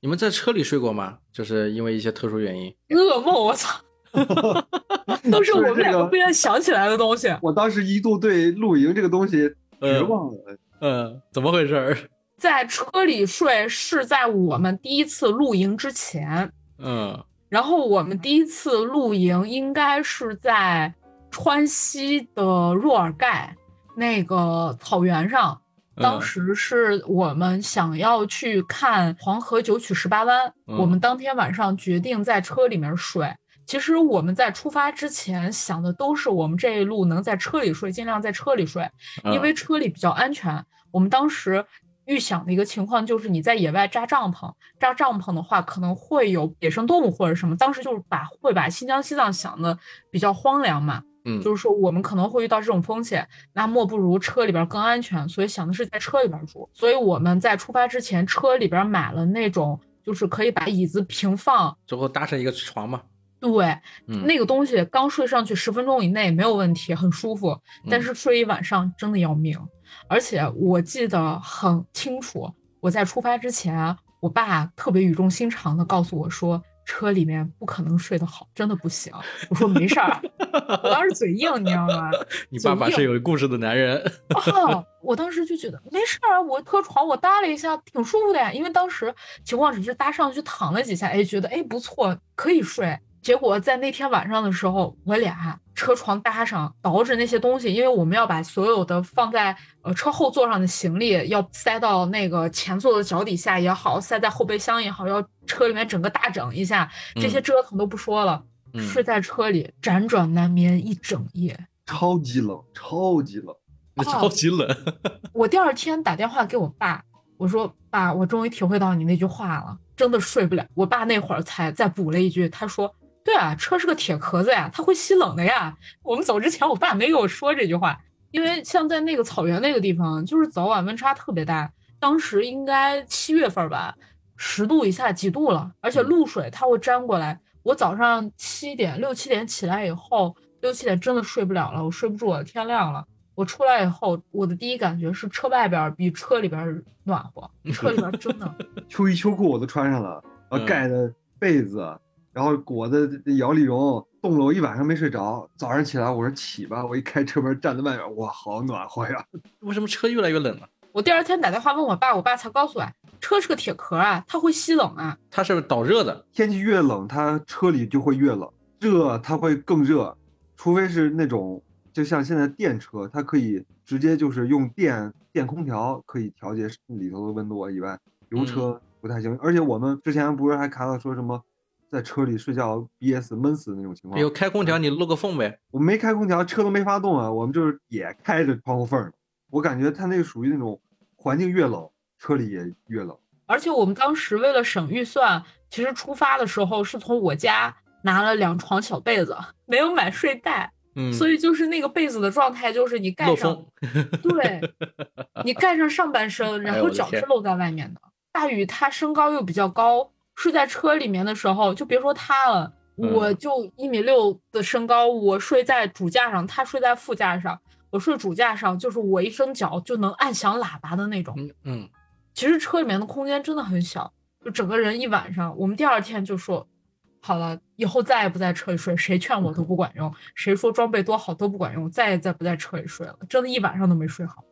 你们在车里睡过吗？就是因为一些特殊原因。噩梦，我操，都是我们两个不愿想起来的东西。我当时一度对露营这个东西绝望了。嗯，怎么回事？在车里睡是在我们第一次露营之前。嗯，然后我们第一次露营应该是在。川西的若尔盖那个草原上，当时是我们想要去看黄河九曲十八弯。我们当天晚上决定在车里面睡。其实我们在出发之前想的都是我们这一路能在车里睡，尽量在车里睡，因为车里比较安全。我们当时预想的一个情况就是你在野外扎帐篷，扎帐篷的话可能会有野生动物或者什么。当时就是把会把新疆西藏想的比较荒凉嘛。嗯，就是说我们可能会遇到这种风险，那莫不如车里边更安全，所以想的是在车里边住。所以我们在出发之前，车里边买了那种就是可以把椅子平放，最后搭成一个床嘛。对，那个东西刚睡上去十分钟以内没有问题，很舒服。但是睡一晚上真的要命，而且我记得很清楚，我在出发之前，我爸特别语重心长的告诉我说。车里面不可能睡得好，真的不行。我说没事儿，我当时嘴硬，你知道吗？你爸爸是有故事的男人。哦，我当时就觉得没事儿啊，我车床我搭了一下，挺舒服的呀。因为当时情况只是搭上去躺了几下，哎，觉得哎不错，可以睡。结果在那天晚上的时候，我俩车床搭上，倒着那些东西，因为我们要把所有的放在呃车后座上的行李要塞到那个前座的脚底下也好，塞在后备箱也好，要车里面整个大整一下，这些折腾都不说了，睡在车里辗转难眠一整夜，超级冷，超级冷，超级冷。我第二天打电话给我爸，我说爸，我终于体会到你那句话了，真的睡不了。我爸那会儿才再补了一句，他说。对啊，车是个铁壳子呀，它会吸冷的呀。我们走之前，我爸没给我说这句话，因为像在那个草原那个地方，就是早晚温差特别大。当时应该七月份吧，十度以下几度了，而且露水它会粘过来。我早上七点六七点起来以后，六七点真的睡不了了，我睡不住了，天亮了。我出来以后，我的第一感觉是车外边比车里边暖和，车里边真的 秋衣秋裤我都穿上了，然后盖的被子，然后裹的摇粒绒，冻了我一晚上没睡着。早上起来我说起吧，我一开车门站在外面，哇，好暖和呀！为什么车越来越冷了？我第二天打电话问我爸，我爸才告诉我，车是个铁壳啊，它会吸冷啊。它是导热的，天气越冷，它车里就会越冷，热它会更热，除非是那种。就像现在电车，它可以直接就是用电电空调可以调节里头的温度以外，油车不太行。而且我们之前不是还看到说什么，在车里睡觉憋死闷死的那种情况。有开空调你露个缝呗。我没开空调，车都没发动啊，我们就是也开着窗户缝。我感觉它那个属于那种环境越冷，车里也越冷。而且我们当时为了省预算，其实出发的时候是从我家拿了两床小被子，没有买睡袋。嗯，所以就是那个被子的状态，就是你盖上，对，你盖上上半身，然后脚是露在外面的。大宇他身高又比较高，睡在车里面的时候，就别说他了，我就一米六的身高，我睡在主驾上，他睡在副驾上，我睡主驾上，就是我一伸脚就能按响喇叭的那种。嗯，其实车里面的空间真的很小，就整个人一晚上，我们第二天就说。好了，以后再也不在车里睡，谁劝我都不管用，谁说装备多好都不管用，再也再不在车里睡了，真的，一晚上都没睡好。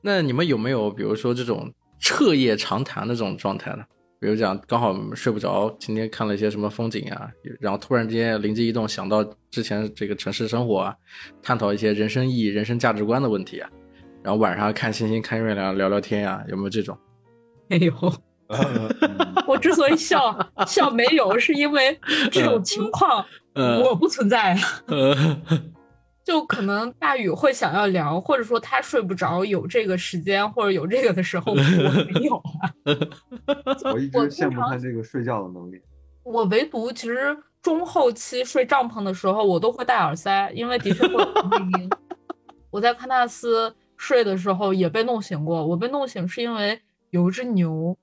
那你们有没有，比如说这种彻夜长谈的这种状态呢？比如讲，刚好睡不着，今天看了一些什么风景啊，然后突然之间灵机一动，想到之前这个城市生活啊，探讨一些人生意义、人生价值观的问题啊，然后晚上看星星、看月亮、聊聊天啊，有没有这种？没有。我之所以笑笑没有，是因为这种情况我不存在。就可能大宇会想要聊，或者说他睡不着，有这个时间或者有这个的时候，我没有啊。我一直羡慕他这个睡觉的能力。我唯独其实中后期睡帐篷的时候，我都会戴耳塞，因为的确会有内音。我在喀纳斯睡的时候也被弄醒过，我被弄醒是因为有一只牛。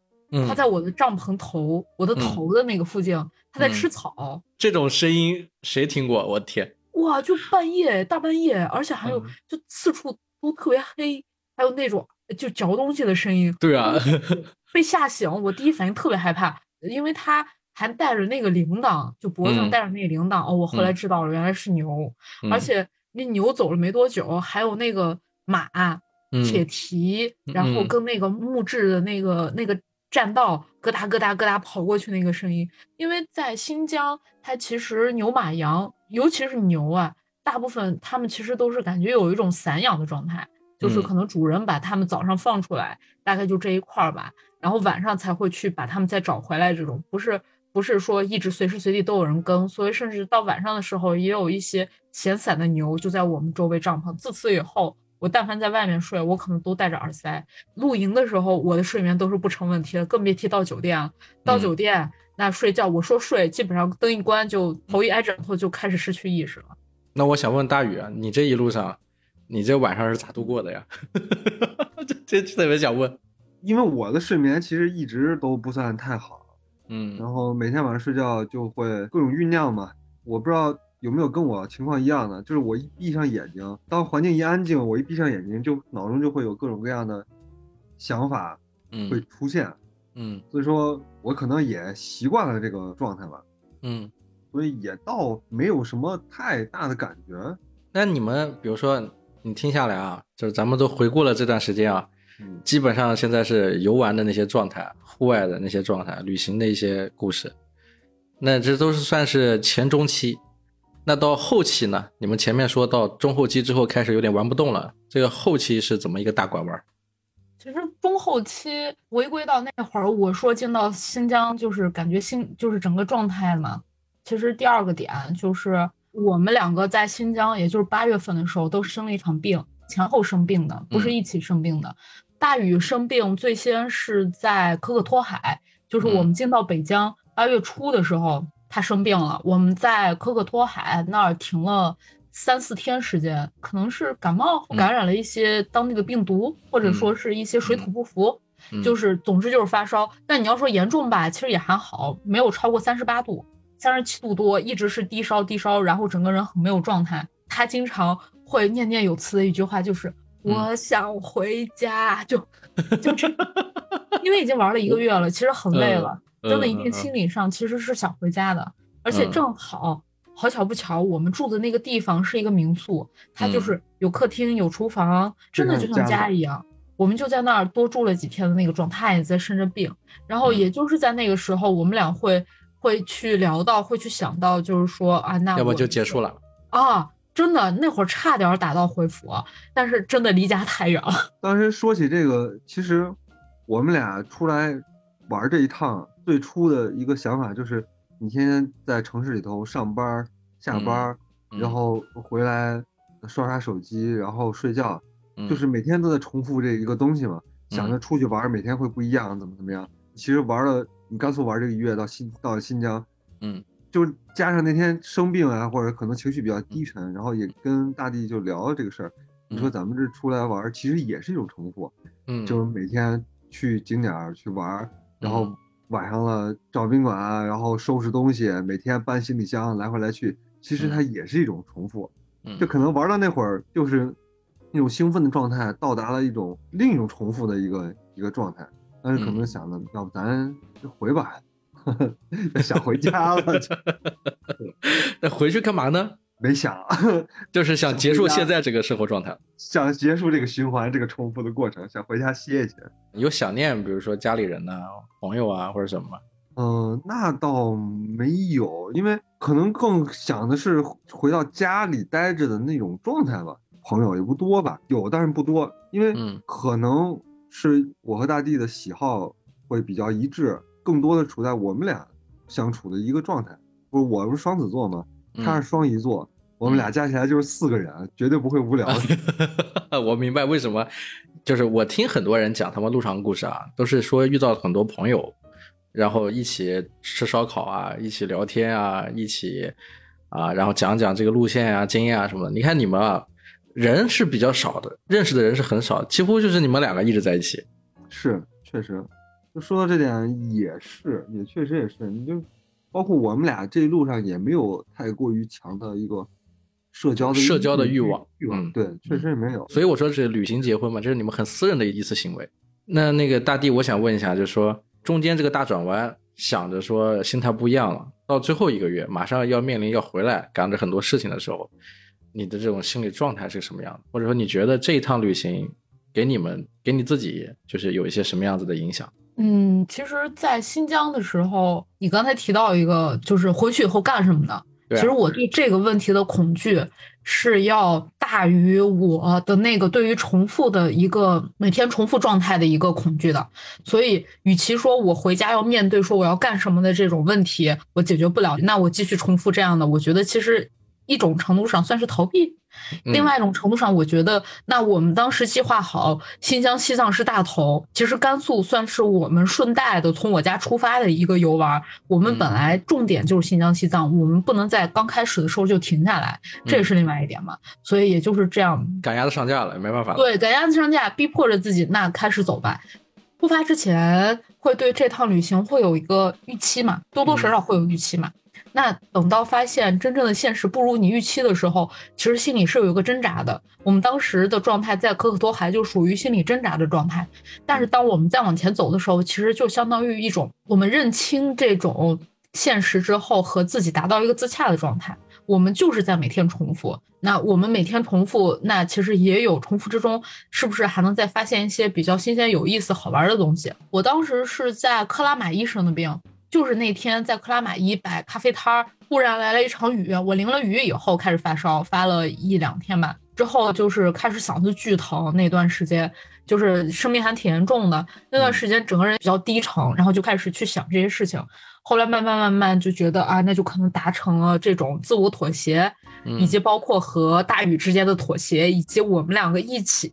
它在我的帐篷头，我的头的那个附近，它在吃草。这种声音谁听过？我天！哇，就半夜大半夜，而且还有就四处都特别黑，还有那种就嚼东西的声音。对啊，被吓醒，我第一反应特别害怕，因为他还带着那个铃铛，就脖子上带着那个铃铛。哦，我后来知道了，原来是牛，而且那牛走了没多久，还有那个马铁蹄，然后跟那个木质的那个那个。栈道咯哒咯哒咯哒跑过去那个声音，因为在新疆，它其实牛马羊，尤其是牛啊，大部分它们其实都是感觉有一种散养的状态，就是可能主人把它们早上放出来，大概就这一块儿吧，然后晚上才会去把它们再找回来，这种不是不是说一直随时随地都有人跟，所以甚至到晚上的时候，也有一些闲散的牛就在我们周围帐篷。自此以后。我但凡在外面睡，我可能都戴着耳塞。露营的时候，我的睡眠都是不成问题的，更别提到酒店了。到酒店那睡觉，我说睡，基本上灯一关就头一挨枕头就开始失去意识了。那我想问大宇啊，你这一路上，你这晚上是咋度过的呀？这这特别想问，因为我的睡眠其实一直都不算太好，嗯，然后每天晚上睡觉就会各种酝酿嘛，我不知道。有没有跟我情况一样的？就是我一闭上眼睛，当环境一安静，我一闭上眼睛，就脑中就会有各种各样的想法会出现。嗯，所以说我可能也习惯了这个状态吧。嗯，所以也倒没有什么太大的感觉。那你们比如说你听下来啊，就是咱们都回顾了这段时间啊，基本上现在是游玩的那些状态，户外的那些状态，旅行的一些故事，那这都是算是前中期。那到后期呢？你们前面说到中后期之后开始有点玩不动了，这个后期是怎么一个大拐弯？其实中后期回归到那会儿，我说进到新疆就是感觉新就是整个状态嘛。其实第二个点就是我们两个在新疆，也就是八月份的时候都生了一场病，前后生病的，不是一起生病的。大宇生病最先是在可可托海，就是我们进到北疆八月初的时候。他生病了，我们在可可托海那儿停了三四天时间，可能是感冒感染了一些当地的病毒，或者说是一些水土不服，就是总之就是发烧。但你要说严重吧，其实也还好，没有超过三十八度，三十七度多，一直是低烧低烧，然后整个人很没有状态。他经常会念念有词的一句话，就是我想回家，就就这，因为已经玩了一个月了，其实很累了，真的一定心理上其实是想回家的，而且正好好巧不巧，我们住的那个地方是一个民宿，它就是有客厅有厨房，真的就像家一样。我们就在那儿多住了几天的那个状态，也在生着病，然后也就是在那个时候，我们俩会会去聊到，会去想到，就是说啊，那要不就结束了啊。真的那会儿差点打道回府，但是真的离家太远了。当时说起这个，其实我们俩出来玩这一趟，最初的一个想法就是，你天天在城市里头上班、下班，然后回来刷刷手机，然后睡觉，就是每天都在重复这一个东西嘛。想着出去玩，每天会不一样，怎么怎么样。其实玩了，你甘肃玩这个月到新到新疆，嗯。就加上那天生病啊，或者可能情绪比较低沉，然后也跟大地就聊了这个事儿。你说咱们这出来玩，其实也是一种重复，嗯，就是每天去景点去玩，然后晚上了找宾馆啊，然后收拾东西，每天搬行李箱来回来去，其实它也是一种重复。就可能玩到那会儿，就是那种兴奋的状态到达了一种另一种重复的一个一个状态，但是可能想着，要不咱就回吧。想回家了，那回去干嘛呢？没想，就是想结束现在这个生活状态，想结束这个循环，这个重复的过程，想回家歇一歇。有想念，比如说家里人呐、朋友啊，或者什么吗？嗯，那倒没有，因为可能更想的是回到家里待着的那种状态吧。朋友也不多吧，有但是不多，因为可能是我和大地的喜好会比较一致。更多的处在我们俩相处的一个状态，不是我不是双子座吗？他是双鱼座，我们俩加起来就是四个人，绝对不会无聊。我明白为什么，就是我听很多人讲他们路上故事啊，都是说遇到很多朋友，然后一起吃烧烤啊，一起聊天啊，一起啊，然后讲讲这个路线啊、经验啊什么的。你看你们啊，人是比较少的，认识的人是很少，几乎就是你们两个一直在一起。是，确实。就说到这点也是，也确实也是，你就包括我们俩这一路上也没有太过于强的一个社交的社交的欲望，欲望对，确实也没有。所以我说是旅行结婚嘛，这是你们很私人的一次行为。那那个大地，我想问一下，就是说中间这个大转弯，想着说心态不一样了，到最后一个月马上要面临要回来，赶着很多事情的时候，你的这种心理状态是什么样的？或者说你觉得这一趟旅行给你们给你自己就是有一些什么样子的影响？嗯，其实，在新疆的时候，你刚才提到一个，就是回去以后干什么的。其实我对这个问题的恐惧是要大于我的那个对于重复的一个每天重复状态的一个恐惧的。所以，与其说我回家要面对说我要干什么的这种问题，我解决不了，那我继续重复这样的，我觉得其实一种程度上算是逃避。另外一种程度上，我觉得，那我们当时计划好新疆、西藏是大头，其实甘肃算是我们顺带的从我家出发的一个游玩。我们本来重点就是新疆、西藏，我们不能在刚开始的时候就停下来，这也是另外一点嘛。所以也就是这样，赶鸭子上架了，没办法。对，赶鸭子上架，逼迫着自己，那开始走吧。出发之前会对这趟旅行会有一个预期嘛，多多少少会有预期嘛。那等到发现真正的现实不如你预期的时候，其实心里是有一个挣扎的。我们当时的状态在可可托海就属于心理挣扎的状态。但是当我们再往前走的时候，其实就相当于一种我们认清这种现实之后和自己达到一个自洽的状态。我们就是在每天重复。那我们每天重复，那其实也有重复之中，是不是还能再发现一些比较新鲜、有意思、好玩的东西？我当时是在克拉玛依生的病。就是那天在克拉玛依摆咖啡摊儿，忽然来了一场雨，我淋了雨以后开始发烧，发了一两天吧，之后就是开始嗓子巨疼，那段时间就是生病还挺严重的，那段时间整个人比较低沉，然后就开始去想这些事情，后来慢慢慢慢就觉得啊，那就可能达成了这种自我妥协，以及包括和大禹之间的妥协，以及我们两个一起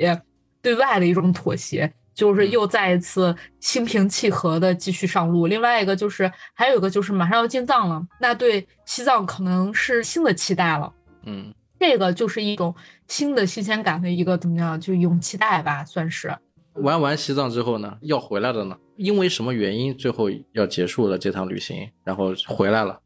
对外的一种妥协。就是又再一次心平气和的继续上路。另外一个就是，还有一个就是马上要进藏了，那对西藏可能是新的期待了。嗯，这个就是一种新的新鲜感的一个怎么样，就一种期待吧，算是。玩完西藏之后呢，要回来了呢？因为什么原因最后要结束了这趟旅行，然后回来了？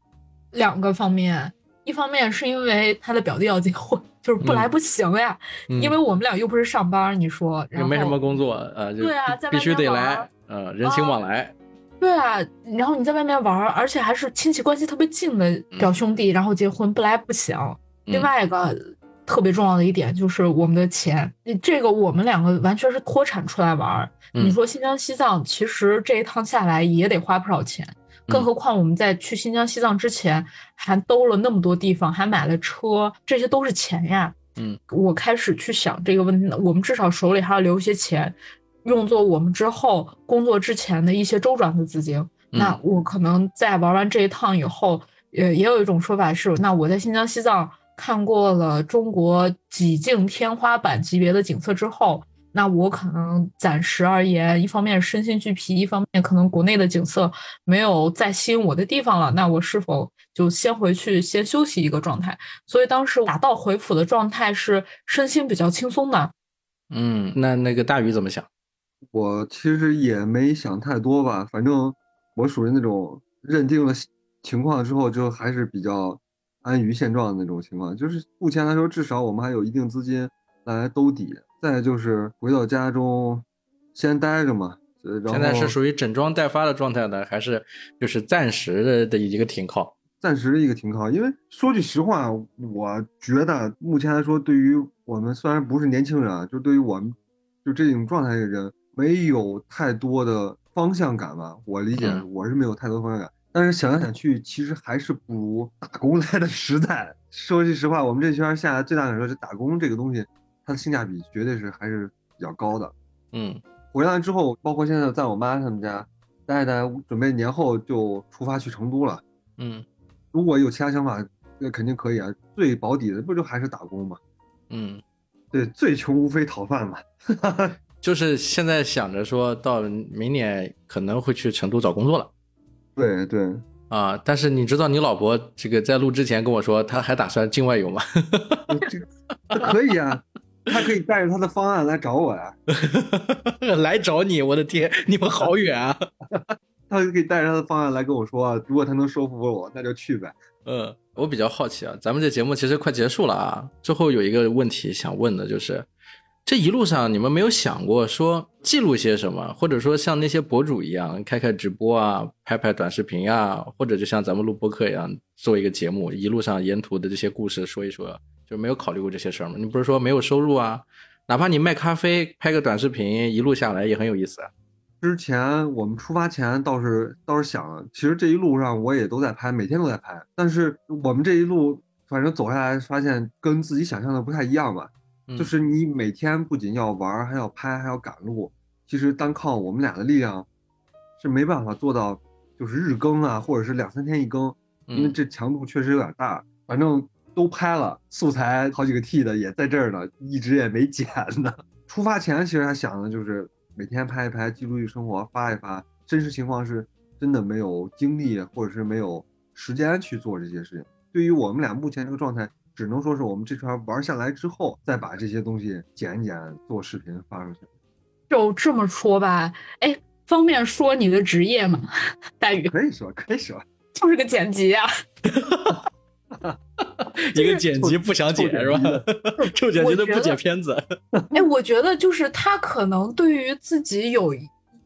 两个方面，一方面是因为他的表弟要结婚，就是不来不行呀。因为我们俩又不是上班，你说，也没什么工作，呃，对啊，必须得来，呃，人情往来。对啊，然后你在外面玩，而且还是亲戚关系特别近的表兄弟，然后结婚不来不行。另外一个特别重要的一点就是我们的钱，你这个我们两个完全是脱产出来玩。你说新疆西藏，其实这一趟下来也得花不少钱。更何况我们在去新疆、西藏之前，还兜了那么多地方，还买了车，这些都是钱呀。嗯，我开始去想这个问题，我们至少手里还要留一些钱，用作我们之后工作之前的一些周转的资金。那我可能在玩完这一趟以后，也也有一种说法是，那我在新疆、西藏看过了中国几境天花板级别的景色之后。那我可能暂时而言，一方面身心俱疲，一方面可能国内的景色没有再吸引我的地方了。那我是否就先回去先休息一个状态？所以当时打道回府的状态是身心比较轻松的。嗯，那那个大鱼怎么想？我其实也没想太多吧，反正我属于那种认定了情况之后就还是比较安于现状的那种情况。就是目前来说，至少我们还有一定资金来兜底。再就是回到家中，先待着嘛。现在是属于整装待发的状态呢，还是就是暂时的的一个停靠？暂时的一个停靠。因为说句实话，我觉得目前来说，对于我们虽然不是年轻人啊，就对于我们就这种状态的人，没有太多的方向感吧。我理解我是没有太多方向感，但是想来想去，其实还是不如打工来的 实在。说句实话，我们这圈下来最大感受是打工这个东西。它的性价比绝对是还是比较高的，嗯，回来之后，包括现在在我妈他们家待待，准备年后就出发去成都了，嗯，如果有其他想法，那肯定可以啊。最保底的不就还是打工吗？嗯，对，最穷无非讨饭嘛，就是现在想着说到明年可能会去成都找工作了，对对啊，但是你知道你老婆这个在录之前跟我说，她还打算境外游吗？这可以啊。他可以带着他的方案来找我呀，来找你，我的天，你们好远啊！他可以带着他的方案来跟我说，如果他能说服我，那就去呗。嗯，我比较好奇啊，咱们这节目其实快结束了啊，最后有一个问题想问的就是，这一路上你们没有想过说记录些什么，或者说像那些博主一样开开直播啊，拍拍短视频呀，或者就像咱们录播客一样做一个节目，一路上沿途的这些故事说一说。就没有考虑过这些事儿吗？你不是说没有收入啊？哪怕你卖咖啡，拍个短视频，一路下来也很有意思啊。之前我们出发前倒是倒是想，其实这一路上我也都在拍，每天都在拍。但是我们这一路反正走下来，发现跟自己想象的不太一样吧。就是你每天不仅要玩，还要拍，还要赶路。其实单靠我们俩的力量是没办法做到，就是日更啊，或者是两三天一更，因为这强度确实有点大。反正。都拍了，素材好几个 T 的也在这儿呢，一直也没剪呢。出发前其实还想的就是每天拍一拍，记录一生活，发一发。真实情况是真的没有精力或者是没有时间去做这些事情。对于我们俩目前这个状态，只能说是我们这圈玩下来之后，再把这些东西剪一剪，做视频发出去。就这么说吧，哎，方便说你的职业吗？大宇可以说，可以说，就是个剪辑啊。一个剪辑不想剪是吧？臭 剪辑都不剪片子。哎，我觉得就是他可能对于自己有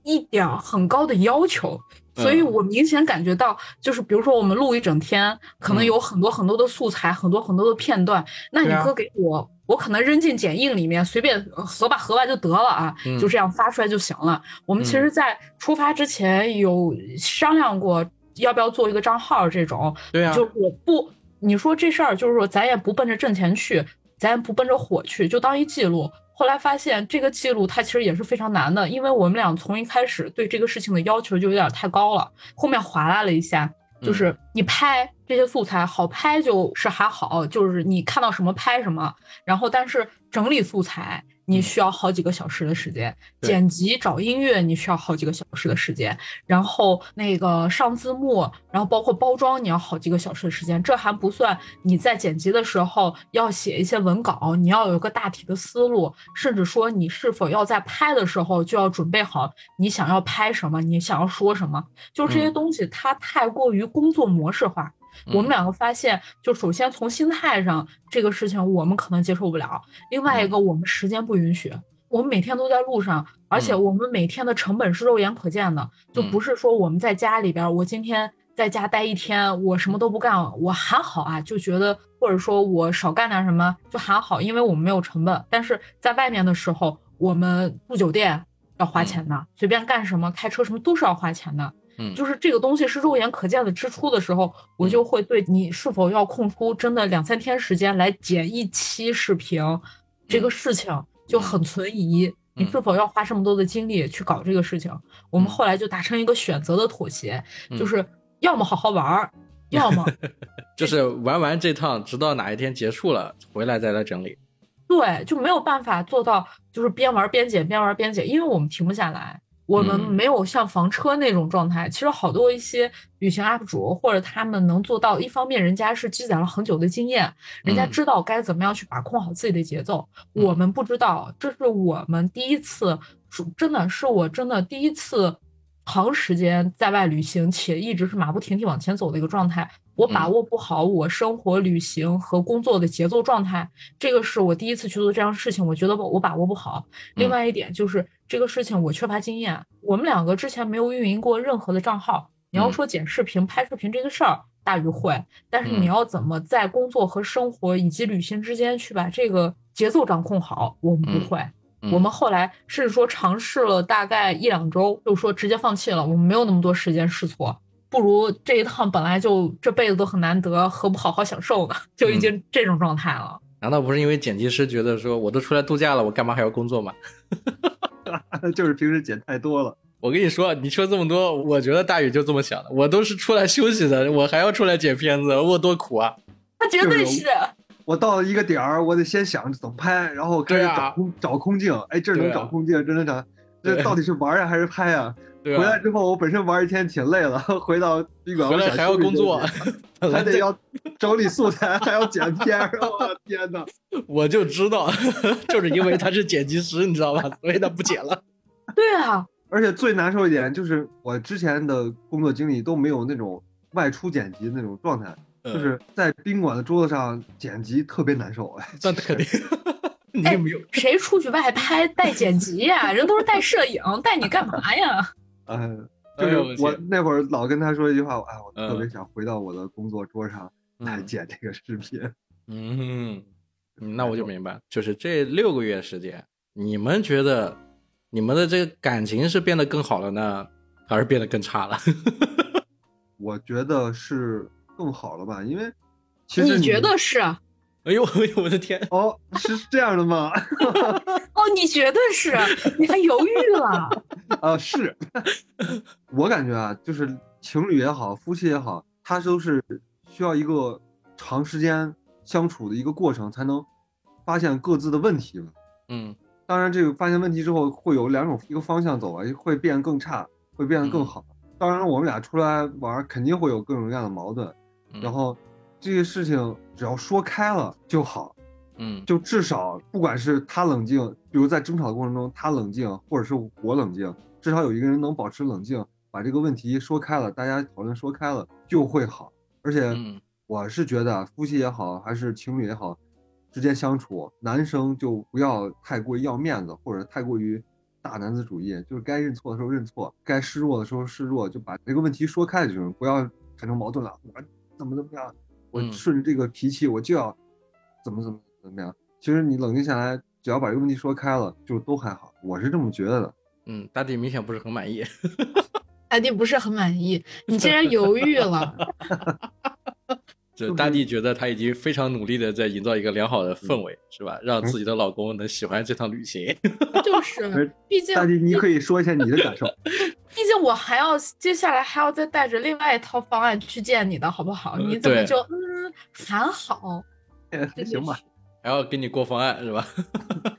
一点很高的要求，所以我明显感觉到，就是比如说我们录一整天，可能有很多很多的素材，很多很多的片段，那你搁给我，我可能扔进剪映里面，随便合吧合吧就得了啊，就这样发出来就行了。我们其实，在出发之前有商量过，要不要做一个账号这种，对啊，就我不。你说这事儿就是说，咱也不奔着挣钱去，咱也不奔着火去，就当一记录。后来发现这个记录它其实也是非常难的，因为我们俩从一开始对这个事情的要求就有点太高了。后面划拉了一下，就是你拍这些素材好拍就是还好，就是你看到什么拍什么，然后但是整理素材。你需要好几个小时的时间剪辑找音乐，你需要好几个小时的时间，然后那个上字幕，然后包括包装，你要好几个小时的时间。这还不算你在剪辑的时候要写一些文稿，你要有个大体的思路，甚至说你是否要在拍的时候就要准备好你想要拍什么，你想要说什么，就这些东西它太过于工作模式化。我们两个发现，就首先从心态上，这个事情我们可能接受不了；另外一个，我们时间不允许。我们每天都在路上，而且我们每天的成本是肉眼可见的，就不是说我们在家里边，我今天在家待一天，我什么都不干，我还好啊，就觉得或者说我少干点什么就还好，因为我们没有成本。但是在外面的时候，我们住酒店要花钱的，随便干什么，开车什么都是要花钱的。嗯，就是这个东西是肉眼可见的支出的时候，我就会对你是否要空出真的两三天时间来剪一期视频这个事情。就很存疑，你是否要花这么多的精力去搞这个事情？我们后来就达成一个选择的妥协，就是要么好好玩儿，要么 就是玩完这趟，直到哪一天结束了，回来再来整理。对，就没有办法做到，就是边玩边剪，边玩边剪，因为我们停不下来。我们没有像房车那种状态，其实好多一些旅行 UP 主或者他们能做到，一方面人家是积攒了很久的经验，人家知道该怎么样去把控好自己的节奏。我们不知道，这是我们第一次，真的是我真的第一次长时间在外旅行，且一直是马不停蹄往前走的一个状态。我把握不好我生活、旅行和工作的节奏状态，这个是我第一次去做这样事情，我觉得我把握不好。另外一点就是这个事情我缺乏经验，我们两个之前没有运营过任何的账号。你要说剪视频、拍视频这个事儿，大于会，但是你要怎么在工作和生活以及旅行之间去把这个节奏掌控好，我们不会。我们后来甚至说尝试了大概一两周，就说直接放弃了，我们没有那么多时间试错。不如这一趟本来就这辈子都很难得，何不好好享受呢？就已经这种状态了。难道不是因为剪辑师觉得说我都出来度假了，我干嘛还要工作吗？就是平时剪太多了。我跟你说，你说这么多，我觉得大宇就这么想的。我都是出来休息的，我还要出来剪片子，我多苦啊！他绝对是。我到了一个点儿，我得先想怎么拍，然后开始找空找空镜。哎，这能找空镜，这能找，这到底是玩呀还是拍呀？回来之后，我本身玩一天挺累了，回到宾馆回来还要工作，还得要整理素材，还要剪片。我的天哪！我就知道，就是因为他是剪辑师，你知道吧？所以他不剪了。对啊，而且最难受一点就是我之前的工作经历都没有那种外出剪辑那种状态，就是在宾馆的桌子上剪辑特别难受。哎，那肯定。哎，谁出去外拍带剪辑呀？人都是带摄影，带你干嘛呀？嗯，就是我那会儿老跟他说一句话，哎，我特别想回到我的工作桌上来剪这个视频。嗯，那我就明白，就是这六个月时间，你们觉得你们的这个感情是变得更好了呢，还是变得更差了？我觉得是更好了吧，因为其实你觉得是？哎呦，哎呦，我的天！哦，是这样的吗？哦，你觉得是，你还犹豫了？啊，是。我感觉啊，就是情侣也好，夫妻也好，他都是需要一个长时间相处的一个过程，才能发现各自的问题嘛。嗯，当然，这个发现问题之后，会有两种一个方向走啊，会变更差，会变得更好。当然，我们俩出来玩，肯定会有各种各样的矛盾，然后。这些事情只要说开了就好，嗯，就至少不管是他冷静，比如在争吵的过程中他冷静，或者是我冷静，至少有一个人能保持冷静，把这个问题说开了，大家讨论说开了就会好。而且我是觉得夫妻也好，还是情侣也好，之间相处，男生就不要太过于要面子，或者太过于大男子主义，就是该认错的时候认错，该示弱的时候示弱，就把这个问题说开就行，不要产生矛盾了。我怎么怎么样？我顺着这个脾气，我就要怎么怎么怎么样。其实你冷静下来，只要把这个问题说开了，就都还好。我是这么觉得的。嗯，大地明显不是很满意。大地不是很满意，你竟然犹豫了。就大地觉得他已经非常努力的在营造一个良好的氛围，是吧？让自己的老公能喜欢这趟旅行。就是，毕竟大地，你可以说一下你的感受。毕竟我还要接下来还要再带着另外一套方案去见你的，好不好？你怎么就嗯还好？行吧，还要给你过方案是吧？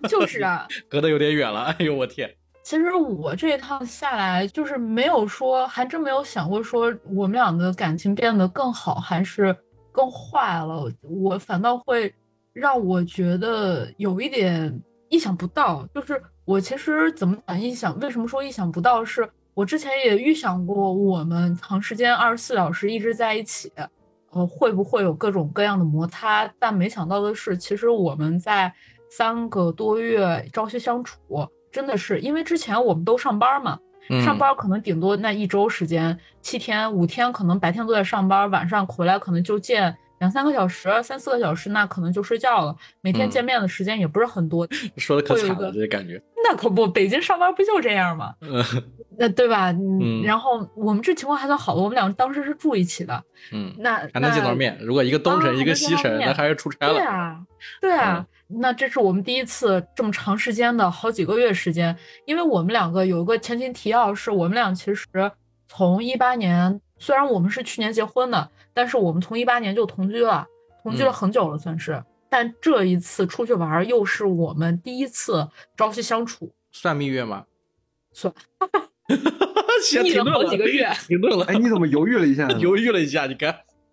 就是啊，隔得有点远了。哎呦我天！其实我这一趟下来，就是没有说，还真没有想过说我们俩的感情变得更好，还是。更坏了，我反倒会让我觉得有一点意想不到。就是我其实怎么讲意想？为什么说意想不到？是我之前也预想过，我们长时间二十四小时一直在一起，呃，会不会有各种各样的摩擦？但没想到的是，其实我们在三个多月朝夕相处，真的是因为之前我们都上班嘛，上班可能顶多那一周时间，七天五天，可能白天都在上班，晚上回来可能就见。两三个小时，三四个小时，那可能就睡觉了。每天见面的时间也不是很多。说的可惨了，这感觉。那可不，北京上班不就这样吗？那对吧？嗯。然后我们这情况还算好的，我们俩当时是住一起的。嗯。那还能见到面。如果一个东城，一个西城，那还是出差了。对啊，对啊。那这是我们第一次这么长时间的好几个月时间，因为我们两个有一个前情提要，是我们俩其实从一八年，虽然我们是去年结婚的。但是我们从一八年就同居了，同居了很久了，算是。但这一次出去玩，又是我们第一次朝夕相处，算蜜月吗？算，蜜了好几个月，停顿了。哎，你怎么犹豫了一下？犹豫了一下，你看。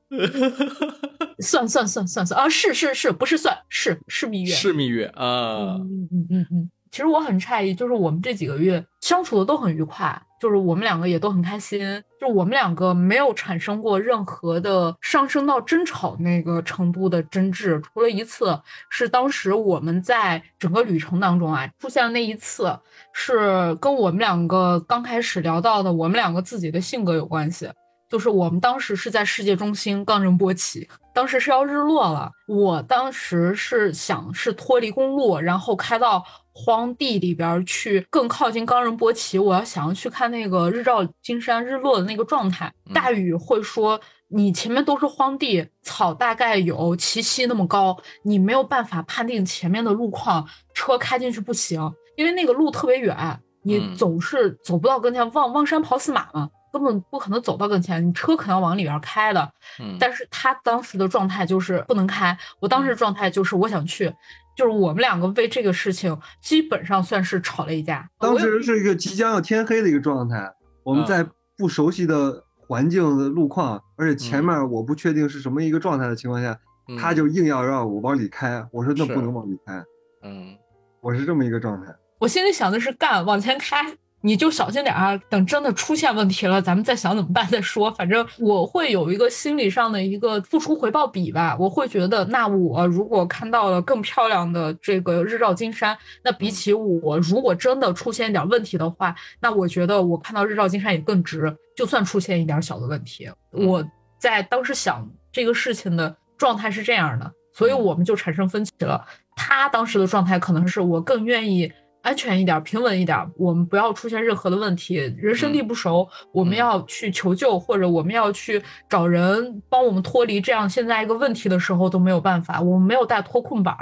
算算算算算啊！是是是，不是算是是蜜月，是蜜月啊。嗯嗯嗯嗯。其实我很诧异，就是我们这几个月相处的都很愉快。就是我们两个也都很开心，就我们两个没有产生过任何的上升到争吵那个程度的争执，除了一次是当时我们在整个旅程当中啊出现的那一次，是跟我们两个刚开始聊到的我们两个自己的性格有关系。就是我们当时是在世界中心冈仁波齐，当时是要日落了，我当时是想是脱离公路，然后开到。荒地里边去，更靠近冈仁波齐。我要想要去看那个日照金山日落的那个状态。大宇会说，你前面都是荒地，草大概有齐膝那么高，你没有办法判定前面的路况，车开进去不行，因为那个路特别远，你总是走不到跟前。望望山跑死马嘛，根本不可能走到跟前，你车可能要往里边开的。但是他当时的状态就是不能开，我当时的状态就是我想去。就是我们两个为这个事情基本上算是吵了一架。当时是一个即将要天黑的一个状态，我们在不熟悉的环境的路况，而且前面我不确定是什么一个状态的情况下，他就硬要让我往里开。我说那不能往里开。嗯，我是这么一个状态。我心里想的是干，往前开。你就小心点啊！等真的出现问题了，咱们再想怎么办再说。反正我会有一个心理上的一个付出回报比吧。我会觉得，那我如果看到了更漂亮的这个日照金山，那比起我如果真的出现一点问题的话，那我觉得我看到日照金山也更值。就算出现一点小的问题，我在当时想这个事情的状态是这样的，所以我们就产生分歧了。他当时的状态可能是我更愿意。安全一点，平稳一点，我们不要出现任何的问题。人生地不熟，我们要去求救，或者我们要去找人帮我们脱离这样现在一个问题的时候都没有办法。我们没有带脱困板，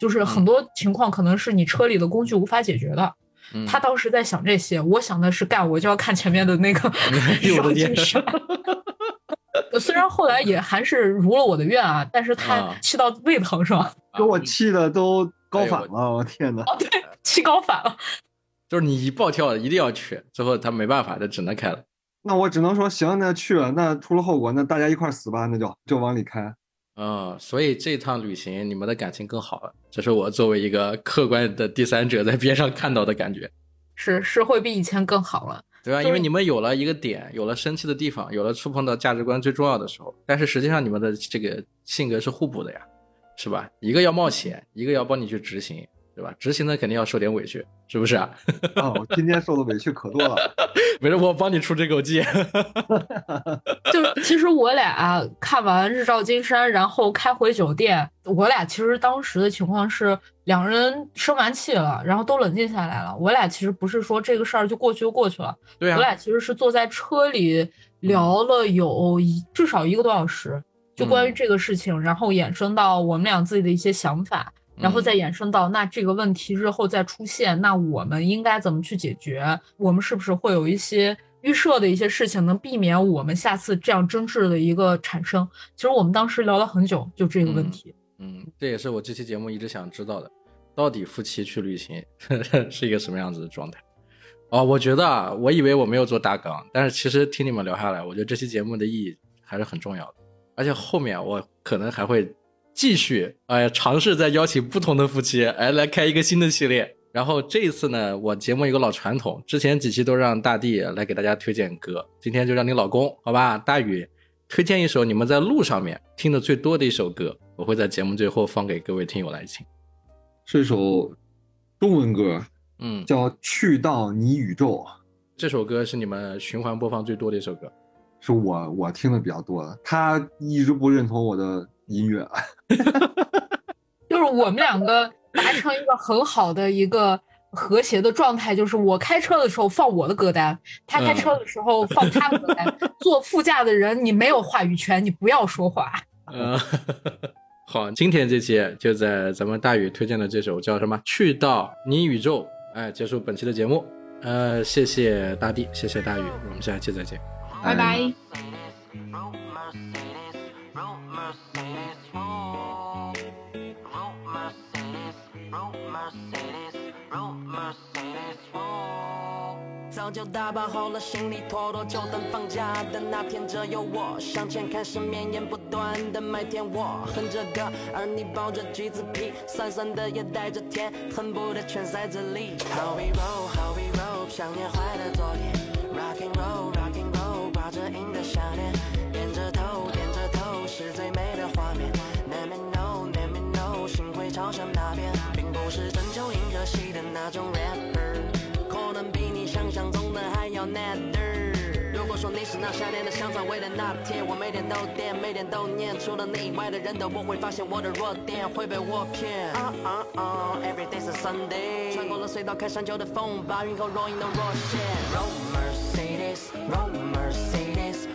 就是很多情况可能是你车里的工具无法解决的。他当时在想这些，我想的是干，我就要看前面的那个有精神。虽然后来也还是如了我的愿啊，但是他气到胃疼是吧？给我气的都。高反了，我天哪！哦，对，气高反了，就是你一暴跳一定要去，最后他没办法，他只能开了。那我只能说行，那去了，那出了后果，那大家一块死吧，那就就往里开。嗯，所以这趟旅行你们的感情更好了，这是我作为一个客观的第三者在边上看到的感觉。是是会比以前更好了，对吧？因为你们有了一个点，有了生气的地方，有了触碰到价值观最重要的时候，但是实际上你们的这个性格是互补的呀，是吧？一个要冒险，一个要帮你去执行。对吧？执行的肯定要受点委屈，是不是啊？哦，今天受的委屈可多了。没事，我帮你出这口气。就其实我俩看完日照金山，然后开回酒店，我俩其实当时的情况是两人生完气了，然后都冷静下来了。我俩其实不是说这个事儿就过去就过去了。对啊。我俩其实是坐在车里聊了有一至少一个多小时，就关于这个事情，然后衍生到我们俩自己的一些想法。然后再衍生到那这个问题日后再出现，那我们应该怎么去解决？我们是不是会有一些预设的一些事情，能避免我们下次这样争执的一个产生？其实我们当时聊了很久，就这个问题。嗯，这也是我这期节目一直想知道的，到底夫妻去旅行 是一个什么样子的状态？哦，我觉得啊，我以为我没有做大纲，但是其实听你们聊下来，我觉得这期节目的意义还是很重要的，而且后面我可能还会。继续哎，尝试再邀请不同的夫妻哎来开一个新的系列。然后这一次呢，我节目有个老传统，之前几期都让大地来给大家推荐歌，今天就让你老公好吧，大宇推荐一首你们在路上面听的最多的一首歌，我会在节目最后放给各位听友来听。是一首中文歌，嗯，叫《去到你宇宙》。这首歌是你们循环播放最多的一首歌，是我我听的比较多的。他一直不认同我的音乐，就是我们两个达成一个很好的一个和谐的状态，就是我开车的时候放我的歌单，他开车的时候放他的歌单。坐副驾的人你没有话语权，你不要说话。嗯，好，今天这期就在咱们大宇推荐的这首叫什么《去到你宇宙》，哎，结束本期的节目。呃，谢谢大地，谢谢大宇，我们下期再见，拜拜。早就打包好了行李，拖拖就等放假的那天，只有我向前看，是绵延不断的麦田。我哼着歌，而你抱着橘子皮，酸酸的也带着甜，恨不得全塞这里。How we roll, how we roll，想念坏的昨天。并不是征求银河系的那种 rapper，可能比你想象中的还要难的。如果说你是那夏天的香草味的那天，我每天都点，每天都念，除了你以外的人都不会发现我的弱点会被我骗。啊啊啊，Every day is Sunday，穿过了隧道，开山丘的风，把云后若隐的若现。Roll Mercedes, roll Mercedes,